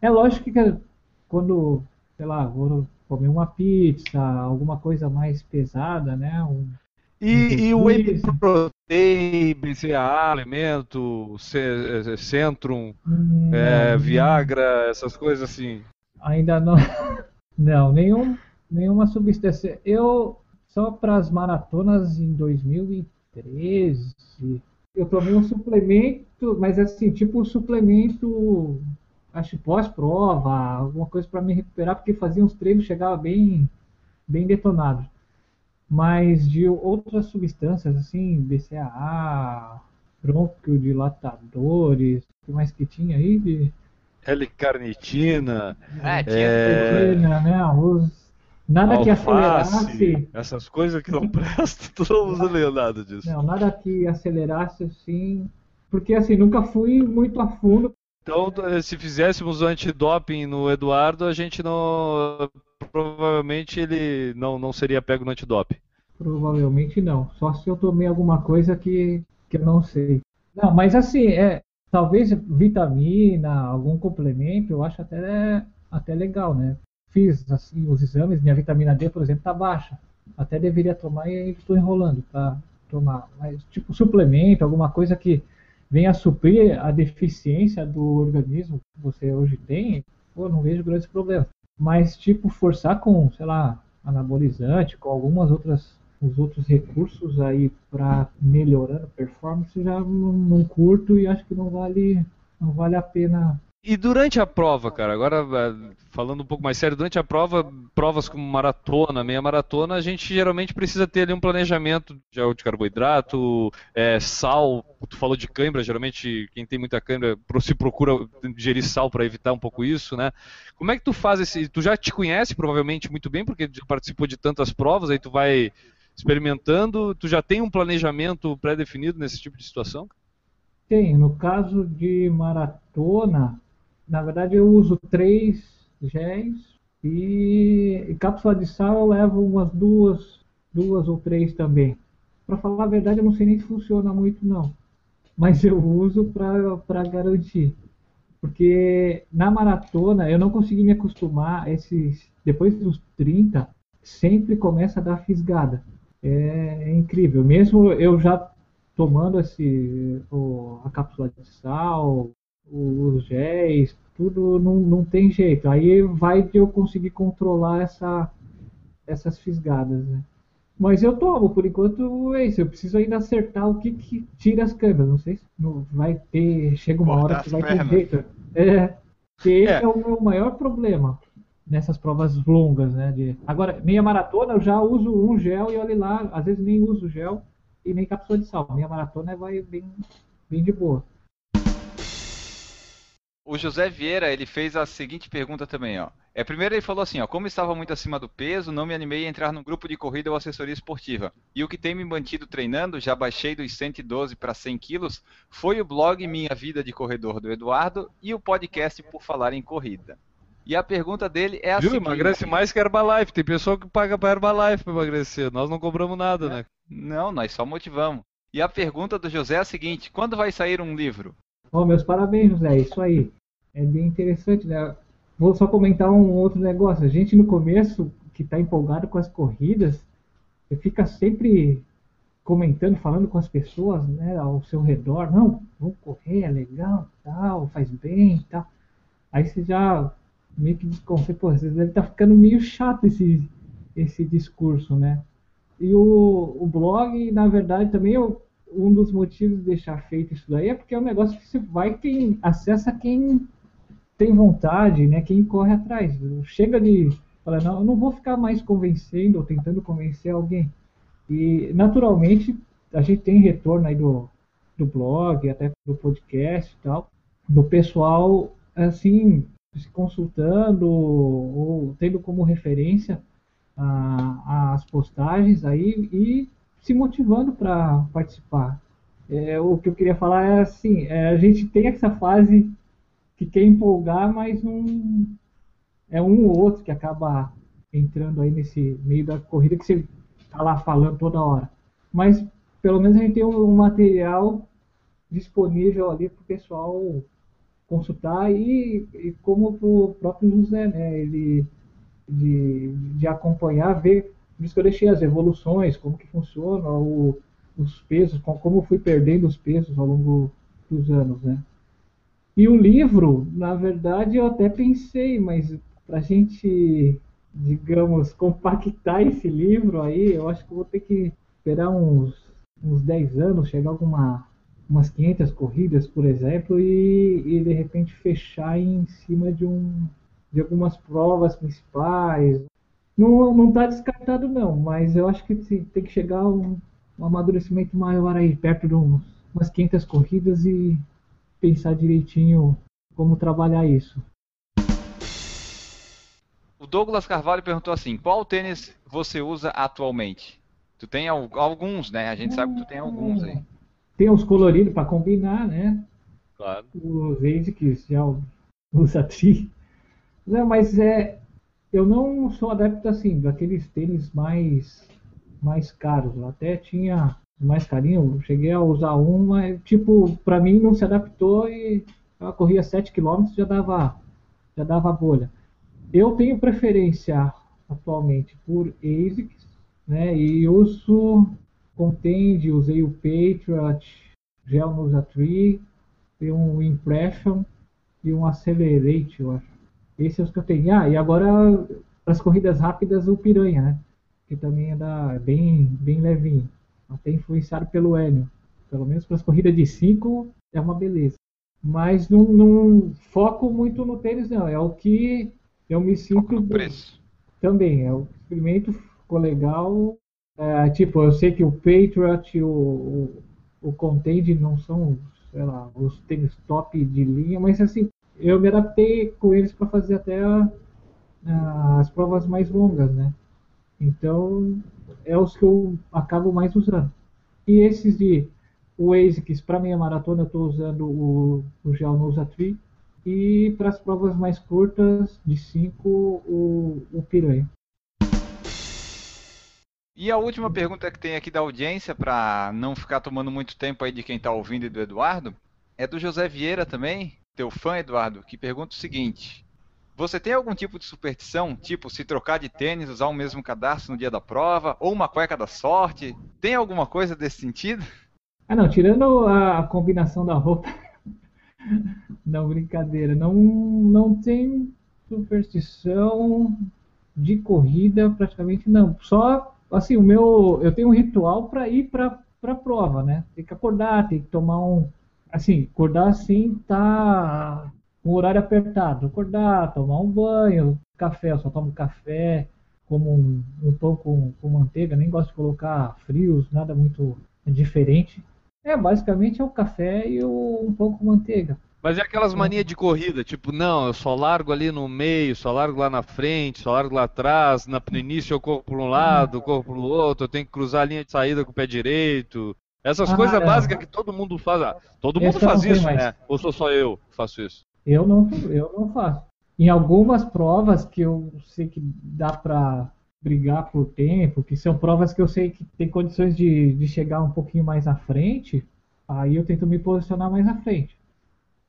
É lógico que quando, sei lá, vou comer uma pizza, alguma coisa mais pesada, né? Um, e, um e o whey protein, BCA, alimento, Centrum, hum, é, Viagra, essas coisas assim? Ainda não. Não, nenhum, nenhuma substância. Eu, só para as maratonas em 2013, eu tomei um suplemento, mas assim, tipo um suplemento acho pós-prova, alguma coisa para me recuperar, porque fazia uns treinos chegava bem, bem detonado. Mas de outras substâncias, assim, BCAA, bronquiodilatadores, o que mais que tinha aí? De... L-carnitina. É, tinha é... né? Os... Nada Alface, que acelerasse. Essas coisas que não prestam, mundo leu nada disso. Não, nada que acelerasse assim. Porque assim, nunca fui muito a fundo então, se fizéssemos o antidoping no Eduardo, a gente não. Provavelmente ele não, não seria pego no antidoping. Provavelmente não. Só se eu tomei alguma coisa que, que eu não sei. Não, mas assim, é, talvez vitamina, algum complemento, eu acho até, até legal, né? Fiz assim, os exames, minha vitamina D, por exemplo, está baixa. Até deveria tomar e estou enrolando para tomar. Mas tipo suplemento, alguma coisa que venha suprir a deficiência do organismo que você hoje tem, pô, não vejo grandes problemas. Mas, tipo, forçar com, sei lá, anabolizante, com algumas outras os outros recursos aí para melhorar a performance já não, não curto e acho que não vale não vale a pena e durante a prova, cara, agora é, falando um pouco mais sério, durante a prova, provas como maratona, meia maratona, a gente geralmente precisa ter ali um planejamento de, de carboidrato, é, sal. Tu falou de cãibra, geralmente quem tem muita cãibra se procura ingerir sal para evitar um pouco isso, né? Como é que tu faz esse? Tu já te conhece provavelmente muito bem, porque já participou de tantas provas, aí tu vai experimentando, tu já tem um planejamento pré-definido nesse tipo de situação? Tem. No caso de maratona, na verdade eu uso três géis e, e cápsula de sal eu levo umas duas, duas ou três também. Para falar a verdade, eu não sei nem se funciona muito não, mas eu uso para garantir. Porque na maratona eu não consegui me acostumar esses depois dos 30 sempre começa a dar fisgada. É, é incrível. Mesmo eu já tomando esse, o, a cápsula de sal, os géis, tudo não, não tem jeito. Aí vai de eu conseguir controlar essa, essas fisgadas. Né? Mas eu tomo, por enquanto é isso. Eu preciso ainda acertar o que, que tira as câmeras. Não sei se não vai ter. Chega uma hora que vai ter jeito. É, que esse é. é o meu maior problema nessas provas longas, né? De... Agora, meia maratona eu já uso um gel e olhe lá, às vezes nem uso gel e nem cápsula de sal. Meia maratona vai bem, bem de boa. O José Vieira, ele fez a seguinte pergunta também, ó. É, primeiro ele falou assim, ó, como estava muito acima do peso, não me animei a entrar num grupo de corrida ou assessoria esportiva. E o que tem me mantido treinando, já baixei dos 112 para 100 quilos, foi o blog Minha Vida de Corredor do Eduardo e o podcast Por Falar em Corrida. E a pergunta dele é a Viu? seguinte... Emagrece mais que Herbalife. Tem pessoa que paga para Herbalife para emagrecer. Nós não cobramos nada, é. né? Não, nós só motivamos. E a pergunta do José é a seguinte: quando vai sair um livro? Oh, meus parabéns, José. Isso aí. É bem interessante, né? Vou só comentar um outro negócio. A gente no começo, que está empolgado com as corridas, fica sempre comentando, falando com as pessoas né, ao seu redor. Não, vamos correr, é legal, tal, faz bem tal. Aí você já meio que desconfia, pô, vocês devem estar tá ficando meio chato esse, esse discurso, né? E o, o blog, na verdade, também eu, um dos motivos de deixar feito isso daí é porque é um negócio que você vai quem acessa quem tem vontade, né? Quem corre atrás. Chega de falar, não, eu não vou ficar mais convencendo ou tentando convencer alguém. E naturalmente a gente tem retorno aí do, do blog, até do podcast e tal, do pessoal assim se consultando ou tendo como referência ah, as postagens aí e se motivando para participar. É, o que eu queria falar é assim, é, a gente tem essa fase que quer empolgar, mas um, é um ou outro que acaba entrando aí nesse meio da corrida que você está lá falando toda hora. Mas pelo menos a gente tem um, material disponível ali para o pessoal consultar e, e como o próprio José, né, ele de, de acompanhar, ver, por isso que eu deixei as evoluções, como que funciona, o, os pesos, como fui perdendo os pesos ao longo dos anos, né. E o livro, na verdade, eu até pensei, mas para a gente, digamos, compactar esse livro aí, eu acho que eu vou ter que esperar uns, uns 10 anos, chegar alguma umas 500 corridas, por exemplo, e, e de repente fechar em cima de, um, de algumas provas principais. Não está descartado não, mas eu acho que tem que chegar um, um amadurecimento maior aí, perto de uns, umas 500 corridas e pensar direitinho como trabalhar isso. O Douglas Carvalho perguntou assim: qual tênis você usa atualmente? Tu tem alguns, né? A gente sabe que tu tem alguns aí. Tem os coloridos para combinar, né? Claro. Os ASICs já usa tri. Não, mas é, eu não sou adepto assim daqueles tênis mais mais caros. Eu até tinha mais carinho, cheguei a usar um, mas tipo, para mim não se adaptou e eu corria 7 km já dava já dava bolha. Eu tenho preferência atualmente por ASICs, né? E uso Contende, usei o Patriot, Gel Nusa Tree, tem um Impression e um Accelerate, eu acho. Esses é os que eu tenho. Ah, e agora as corridas rápidas o Piranha, né? Que também é da, bem, bem levinho. Até influenciado pelo Hélio. Pelo menos para as corridas de 5 é uma beleza. Mas não, não, foco muito no tênis, não. É o que eu me sinto. preço. Também, é o experimento, ficou legal. É, tipo, eu sei que o Patriot e o, o, o Contend não são, sei lá, os tênis top de linha, mas assim, eu me adaptei com eles para fazer até a, a, as provas mais longas, né? Então, é os que eu acabo mais usando. E esses de o ASICS, para minha maratona, eu estou usando o, o Gel Nose Tree. E para as provas mais curtas, de 5, o, o Piranha. E a última pergunta que tem aqui da audiência, para não ficar tomando muito tempo aí de quem está ouvindo e do Eduardo, é do José Vieira também, teu fã, Eduardo, que pergunta o seguinte: Você tem algum tipo de superstição, tipo se trocar de tênis, usar o mesmo cadastro no dia da prova, ou uma cueca da sorte? Tem alguma coisa desse sentido? Ah, não, tirando a, a combinação da roupa. não, brincadeira. Não, não tem superstição de corrida, praticamente não. Só, assim, o meu. Eu tenho um ritual para ir para a prova, né? Tem que acordar, tem que tomar um. Assim, acordar assim tá o horário apertado. Acordar, tomar um banho, café, eu só tomo café, como um, um pão com, com manteiga, nem gosto de colocar frios, nada muito diferente. É, basicamente é o café e o, um pão com manteiga. Mas é aquelas manias de corrida, tipo, não, eu só largo ali no meio, só largo lá na frente, só largo lá atrás, no início eu corro por um lado, corro por outro, eu tenho que cruzar a linha de saída com o pé direito. Essas ah, coisas é. básicas que todo mundo faz. Ah, todo mundo faz isso, né? Ou sou só eu que faço isso? Eu não, eu não faço. Em algumas provas que eu sei que dá pra brigar por tempo, que são provas que eu sei que tem condições de, de chegar um pouquinho mais à frente, aí eu tento me posicionar mais à frente.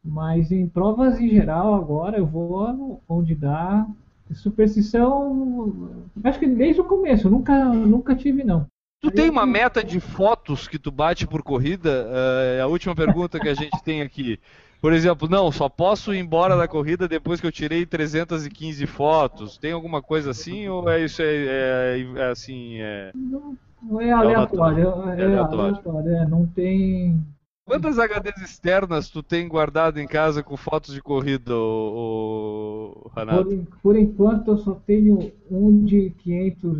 Mas em provas em geral, agora eu vou onde dá. Superstição, acho que desde o começo, nunca, nunca tive não. Tu tem uma meta de fotos que tu bate por corrida? É a última pergunta que a gente tem aqui. Por exemplo, não, só posso ir embora da corrida depois que eu tirei 315 fotos. Tem alguma coisa assim ou é isso é, é, é assim? É... Não, não é aleatório, é, é aleatório. é, não tem. Quantas HDs externas tu tem guardado em casa com fotos de corrida, o, Renato? Por, por, enquanto eu só tenho um de 500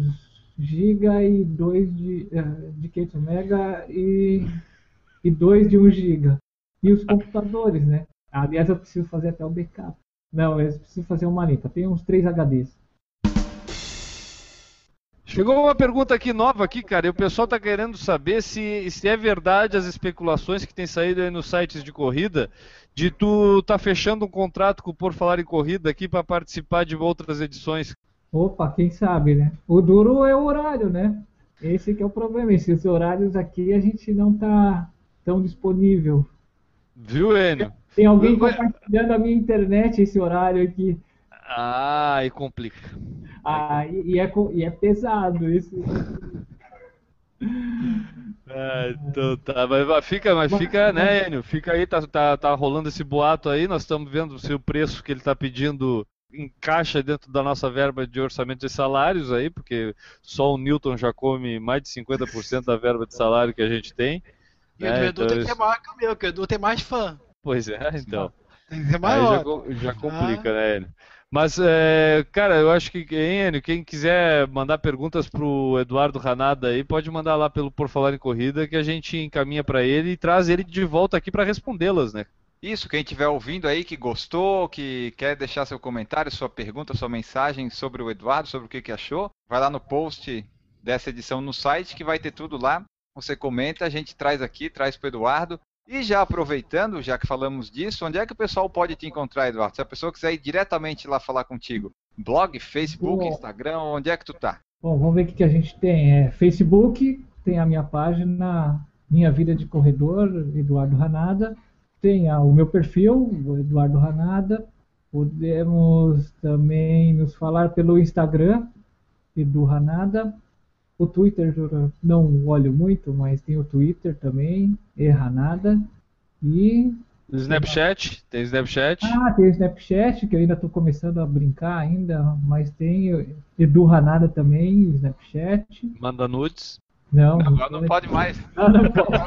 GB e dois de, é, de 500 MB e, e dois de 1 GB. E os computadores, né? Aliás, eu preciso fazer até o backup. Não, eu preciso fazer uma limpa. Tem uns 3 HDs. Chegou uma pergunta aqui nova aqui, cara, e o pessoal está querendo saber se, se é verdade as especulações que tem saído aí nos sites de corrida de tu tá fechando um contrato com o Por Falar em Corrida aqui para participar de outras edições. Opa, quem sabe, né? O duro é o horário, né? Esse que é o problema. Esses horários aqui a gente não tá tão disponível. Viu, Enio? Tem alguém compartilhando a minha internet esse horário aqui. Ah, e complica. Ah, e, e, é, e é pesado isso. É, então tá, mas fica, mas fica, né, Enio? Fica aí, tá, tá, tá rolando esse boato aí, nós estamos vendo se o preço que ele está pedindo encaixa dentro da nossa verba de orçamento de salários aí, porque só o Newton já come mais de 50% da verba de salário que a gente tem. E é, o do Edu então, tem que é maior que o meu, que o Edu tem mais fã. Pois é, então. Tem que ser maior. Aí já, já complica, ah. né, Enio? Mas, é, cara, eu acho que, Enio, quem quiser mandar perguntas pro Eduardo Ranada aí, pode mandar lá pelo Por Falar em Corrida, que a gente encaminha para ele e traz ele de volta aqui para respondê-las, né? Isso, quem estiver ouvindo aí, que gostou, que quer deixar seu comentário, sua pergunta, sua mensagem sobre o Eduardo, sobre o que, que achou, vai lá no post dessa edição no site que vai ter tudo lá. Você comenta, a gente traz aqui, traz para o Eduardo. E já aproveitando, já que falamos disso, onde é que o pessoal pode te encontrar, Eduardo? Se a pessoa quiser ir diretamente lá falar contigo, blog, Facebook, Bom, Instagram, onde é que tu tá? Bom, vamos ver o que a gente tem. É, Facebook, tem a minha página, Minha Vida de Corredor, Eduardo Ranada. Tem a, o meu perfil, Eduardo Ranada. Podemos também nos falar pelo Instagram, Edu Ranada. O Twitter eu não olho muito, mas tem o Twitter também, erra nada. E. Snapchat? Tem Snapchat? Ah, tem o Snapchat, que eu ainda estou começando a brincar ainda, mas tem Edu Ranada também, o Snapchat. Manda nudes. Não. Agora não, não pode mais. Ah, não pode.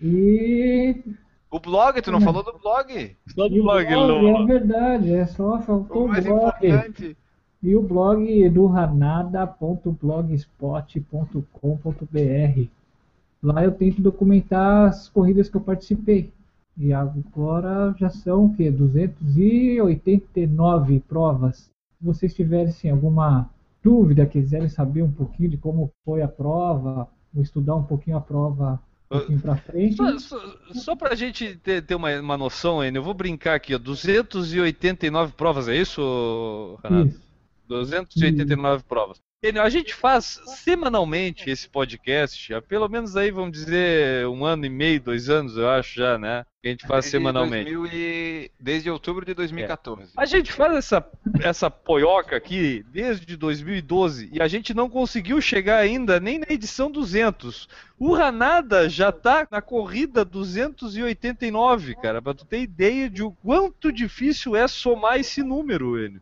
e. O blog, tu não é. falou do blog? Só do blog, blog É verdade, é só faltou o, mais o blog. Importante. E o blog eduranada.blogspot.com.br. Lá eu tento documentar as corridas que eu participei. E agora já são o quê? 289 provas. Se vocês tiverem assim, alguma dúvida, quiserem saber um pouquinho de como foi a prova, Vou estudar um pouquinho a prova um pouquinho pra frente. Só, só, só pra gente ter, ter uma, uma noção, Enio, eu vou brincar aqui, ó, 289 provas, é isso, Renato? Isso. 289 provas. Enio, a gente faz semanalmente esse podcast, há pelo menos aí, vamos dizer, um ano e meio, dois anos, eu acho já, né? Que a gente faz Desde semanalmente. 2000 e- Desde outubro de 2014. A gente faz essa, essa poioca aqui desde 2012 e a gente não conseguiu chegar ainda nem na edição 200. O Ranada já tá na corrida 289, cara, pra tu ter ideia de o quanto difícil é somar esse número, Enio.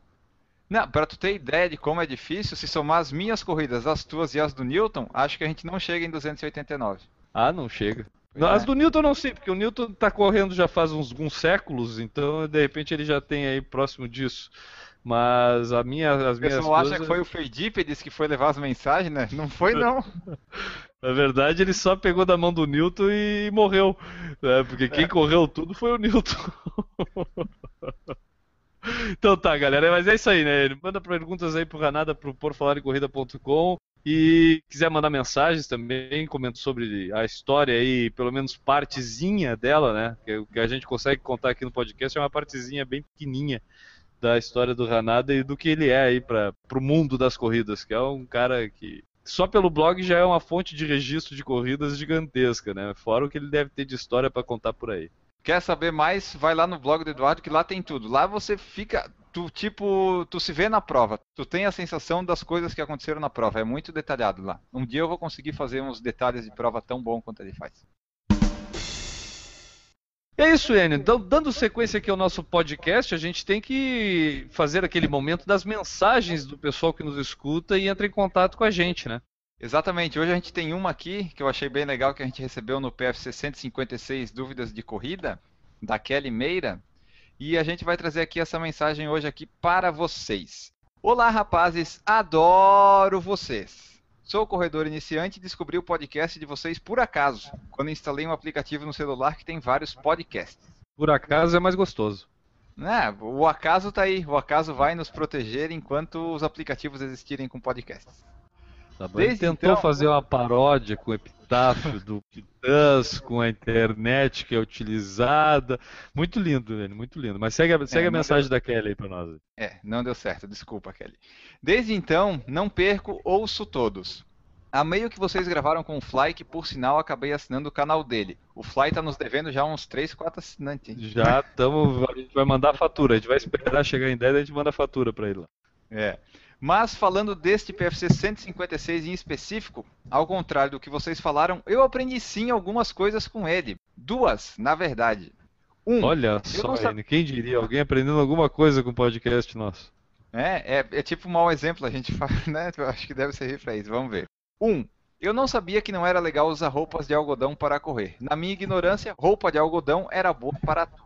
Não, pra tu ter ideia de como é difícil, se somar as minhas corridas, as tuas e as do Newton, acho que a gente não chega em 289. Ah, não chega. Não, é. As do Newton não sei, porque o Newton tá correndo já faz uns, alguns séculos, então de repente ele já tem aí próximo disso. Mas a minha, as O minhas pessoal acha coisas- que foi o Feidípedes que foi levar as mensagens, né? Não foi, não. Na verdade, ele só pegou da mão do Newton e morreu. né? Porque quem correu tudo foi o Newton. então tá, galera. Mas é isso aí, né? Manda perguntas aí pro Ranada, pro porfalarecorrida.com. E quiser mandar mensagens também, comenta sobre a história aí, pelo menos partezinha dela, né? Que o que a gente consegue contar aqui no podcast é uma partezinha bem pequenininha da história do Ranada e do que ele é aí para pro mundo das corridas, que é um cara que só pelo blog já é uma fonte de registro de corridas gigantesca, né? Fora o que ele deve ter de história para contar por aí. Quer saber mais? Vai lá no blog do Eduardo que lá tem tudo. Lá você fica, tu tipo, tu se vê na prova. Tu tem a sensação das coisas que aconteceram na prova. É muito detalhado lá. Um dia eu vou conseguir fazer uns detalhes de prova tão bom quanto ele faz. É isso, Enio. Dando sequência aqui ao nosso podcast, a gente tem que fazer aquele momento das mensagens do pessoal que nos escuta e entra em contato com a gente, né? Exatamente. Hoje a gente tem uma aqui que eu achei bem legal que a gente recebeu no PFC 156 Dúvidas de Corrida, da Kelly Meira. E a gente vai trazer aqui essa mensagem hoje aqui para vocês. Olá, rapazes, adoro vocês. Sou corredor iniciante e descobri o podcast de vocês por acaso, quando instalei um aplicativo no celular que tem vários podcasts. Por acaso é mais gostoso. É, o acaso tá aí, o acaso vai nos proteger enquanto os aplicativos existirem com podcasts. Tá Desde tentou então- fazer uma paródia com o epitáfio do Titãs, com a internet que é utilizada. Muito lindo, velho, muito lindo. Mas segue, a- segue a não mensagem da Kelly aí pra nós. É, não deu certo, desculpa, Kelly. Desde então, não perco, ouço todos. Amei o que vocês gravaram com o Fly, que por sinal acabei assinando o canal dele. O Fly tá nos devendo já uns 3, 4 assinantes. hein? Já estamos. A gente vai mandar a fatura. A gente vai esperar chegar em 10 e a gente manda a fatura pra ele lá. É. Mas falando deste PFC 156 em específico, ao contrário do que vocês falaram, eu aprendi sim algumas coisas com ele. Duas, na verdade. Um, Olha só, sab- Enio, quem diria? Alguém aprendendo alguma coisa com o podcast nosso. É, é, é tipo um mau exemplo, a gente fala, né? Eu acho que deve servir pra isso, vamos ver. Um, eu não sabia que não era legal usar roupas de algodão para correr. Na minha ignorância, roupa de algodão era boa para tudo.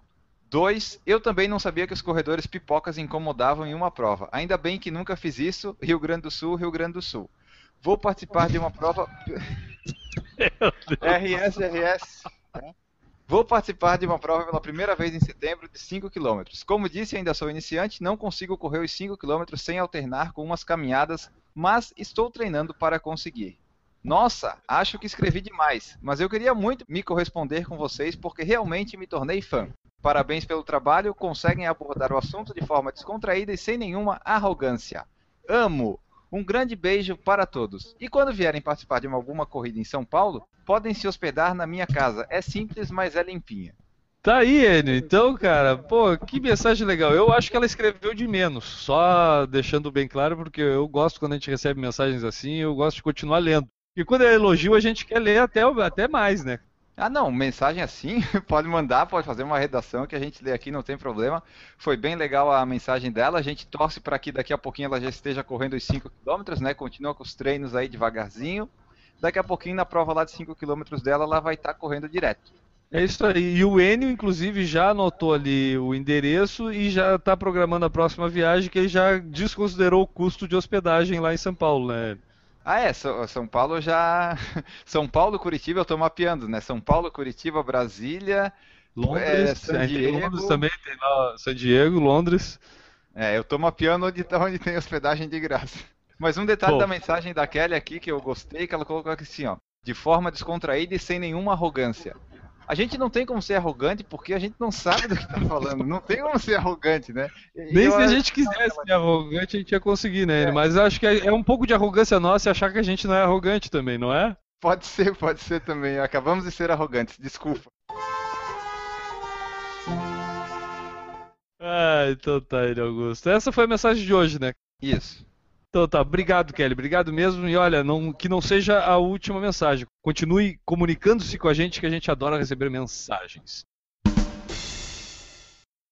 Dois, eu também não sabia que os corredores pipocas incomodavam em uma prova. Ainda bem que nunca fiz isso, Rio Grande do Sul, Rio Grande do Sul. Vou participar de uma prova. RS, RS. Vou participar de uma prova pela primeira vez em setembro de 5 km. Como disse, ainda sou iniciante, não consigo correr os 5 km sem alternar com umas caminhadas, mas estou treinando para conseguir. Nossa, acho que escrevi demais, mas eu queria muito me corresponder com vocês porque realmente me tornei fã. Parabéns pelo trabalho, conseguem abordar o assunto de forma descontraída e sem nenhuma arrogância. Amo! Um grande beijo para todos. E quando vierem participar de uma- alguma corrida em São Paulo, podem se hospedar na minha casa. É simples, mas é limpinha. Tá aí, Enio. Então, cara, pô, que mensagem legal. Eu acho que ela escreveu de menos. Só deixando bem claro, porque eu gosto quando a gente recebe mensagens assim, eu gosto de continuar lendo. E quando é elogio, a gente quer ler até, até mais, né? Ah, não, mensagem assim, pode mandar, pode fazer uma redação que a gente lê aqui, não tem problema. Foi bem legal a mensagem dela. A gente torce para que daqui a pouquinho ela já esteja correndo os 5 km, né? Continua com os treinos aí devagarzinho. Daqui a pouquinho, na prova lá de 5 km dela, ela vai estar correndo direto. É isso aí. E o Enio, inclusive, já anotou ali o endereço e já está programando a próxima viagem, que ele já desconsiderou o custo de hospedagem lá em São Paulo, né? Ah, é, São Paulo já. São Paulo, Curitiba, eu tô mapeando, né? São Paulo, Curitiba, Brasília. Londres, É, San tem Diego. Londres também, tem lá San Diego, Londres. É, eu tô mapeando onde, tá- onde tem hospedagem de graça. Mas um detalhe Pô. da mensagem da Kelly aqui que eu gostei, que ela colocou aqui assim, ó. de forma descontraída e sem nenhuma arrogância. A gente não tem como ser arrogante porque a gente não sabe do que tá falando. Não tem como ser arrogante, né? E Nem eu se a gente quisesse ser arrogante, a gente ia conseguir, né? Mas eu acho que é é um pouco de arrogância nossa achar que a gente não é arrogante também, não é? Pode ser, pode ser também. Acabamos de ser arrogantes, desculpa. Ah, então tá, ele Augusto. Essa foi a mensagem de hoje, né? Isso. Então tá, obrigado, Kelly. Obrigado mesmo. E olha, não- que não seja a última mensagem. Continue comunicando-se com a gente, que a gente adora receber mensagens.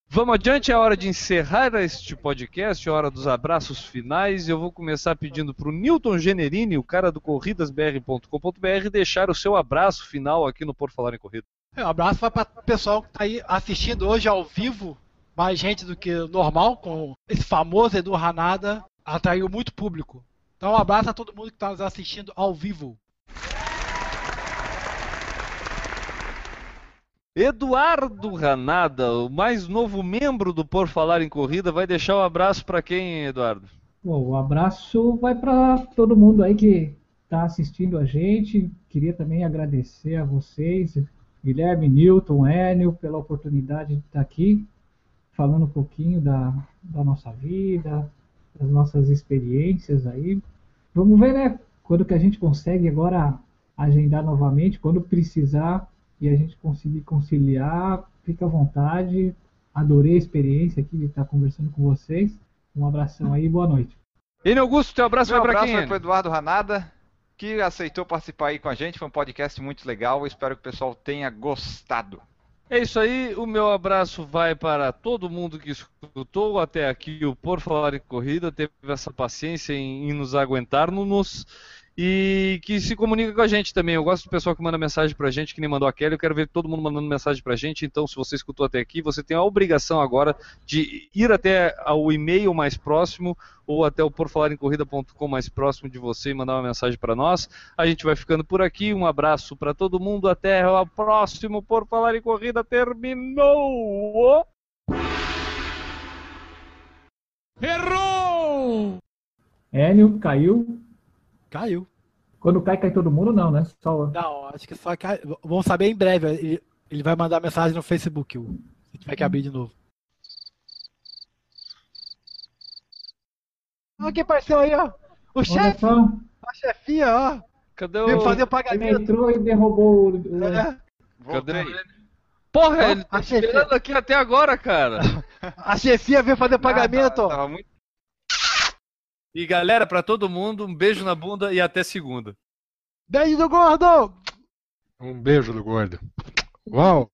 Vamos adiante, é hora de encerrar este podcast, é hora dos abraços finais. Eu vou começar pedindo para o Newton Generini, o cara do corridasbr.com.br, deixar o seu abraço final aqui no Por Falar em Corrida. É, Um abraço para o pessoal que está aí assistindo hoje ao vivo, mais gente do que normal, com esse famoso Edu Ranada, atraiu muito público. Então um abraço a todo mundo que está nos assistindo ao vivo. Eduardo Ranada, o mais novo membro do Por Falar em Corrida, vai deixar o abraço para quem, Eduardo? Bom, o abraço vai para todo mundo aí que está assistindo a gente. Queria também agradecer a vocês, Guilherme, Newton, Enio, pela oportunidade de estar aqui falando um pouquinho da, da nossa vida, das nossas experiências aí. Vamos ver, né? Quando que a gente consegue agora agendar novamente, quando precisar e a gente conseguir conciliar, fica à vontade. Adorei a experiência aqui de estar conversando com vocês. Um abração aí, boa noite. Enio Augusto, teu abraço Meu vai para abraço quem? vai Enio? para Eduardo Ranada, que aceitou participar aí com a gente. Foi um podcast muito legal. Espero que o pessoal tenha gostado. É isso aí, o meu abraço vai para todo mundo que escutou até aqui o Por Falar em Corrida, teve essa paciência em, em nos aguentar-nos e que se comunica com a gente também. Eu gosto do pessoal que manda mensagem pra gente, que nem mandou a Kelly, eu quero ver todo mundo mandando mensagem pra gente, então se você escutou até aqui, você tem a obrigação agora de ir até o e-mail mais próximo ou até o porfalarencorrida.com mais próximo de você e mandar uma mensagem para nós. A gente vai ficando por aqui. Um abraço para todo mundo. Até o próximo Por Falar em Corrida. Terminou! Errou! Enio, caiu. Caiu. Quando cai, cai todo mundo, não, né? Só... Não, acho que só cai. Vamos saber em breve. Ele, ele vai mandar mensagem no Facebook. Se tiver que abrir de novo. Olha quem apareceu aí, ó. O chefe, a chefia, ó. Cadê o. Veio fazer o ele pagamento. entrou e derrubou o... o- É, Cadê o... Porra, ele tá chefia, esperando aqui até agora, cara. a chefia veio fazer o pagamento, Ah, ó. tava muito E galera, para todo mundo, um beijo na bunda e até segunda. Beijo do gordo! Um beijo do gordo. Uau!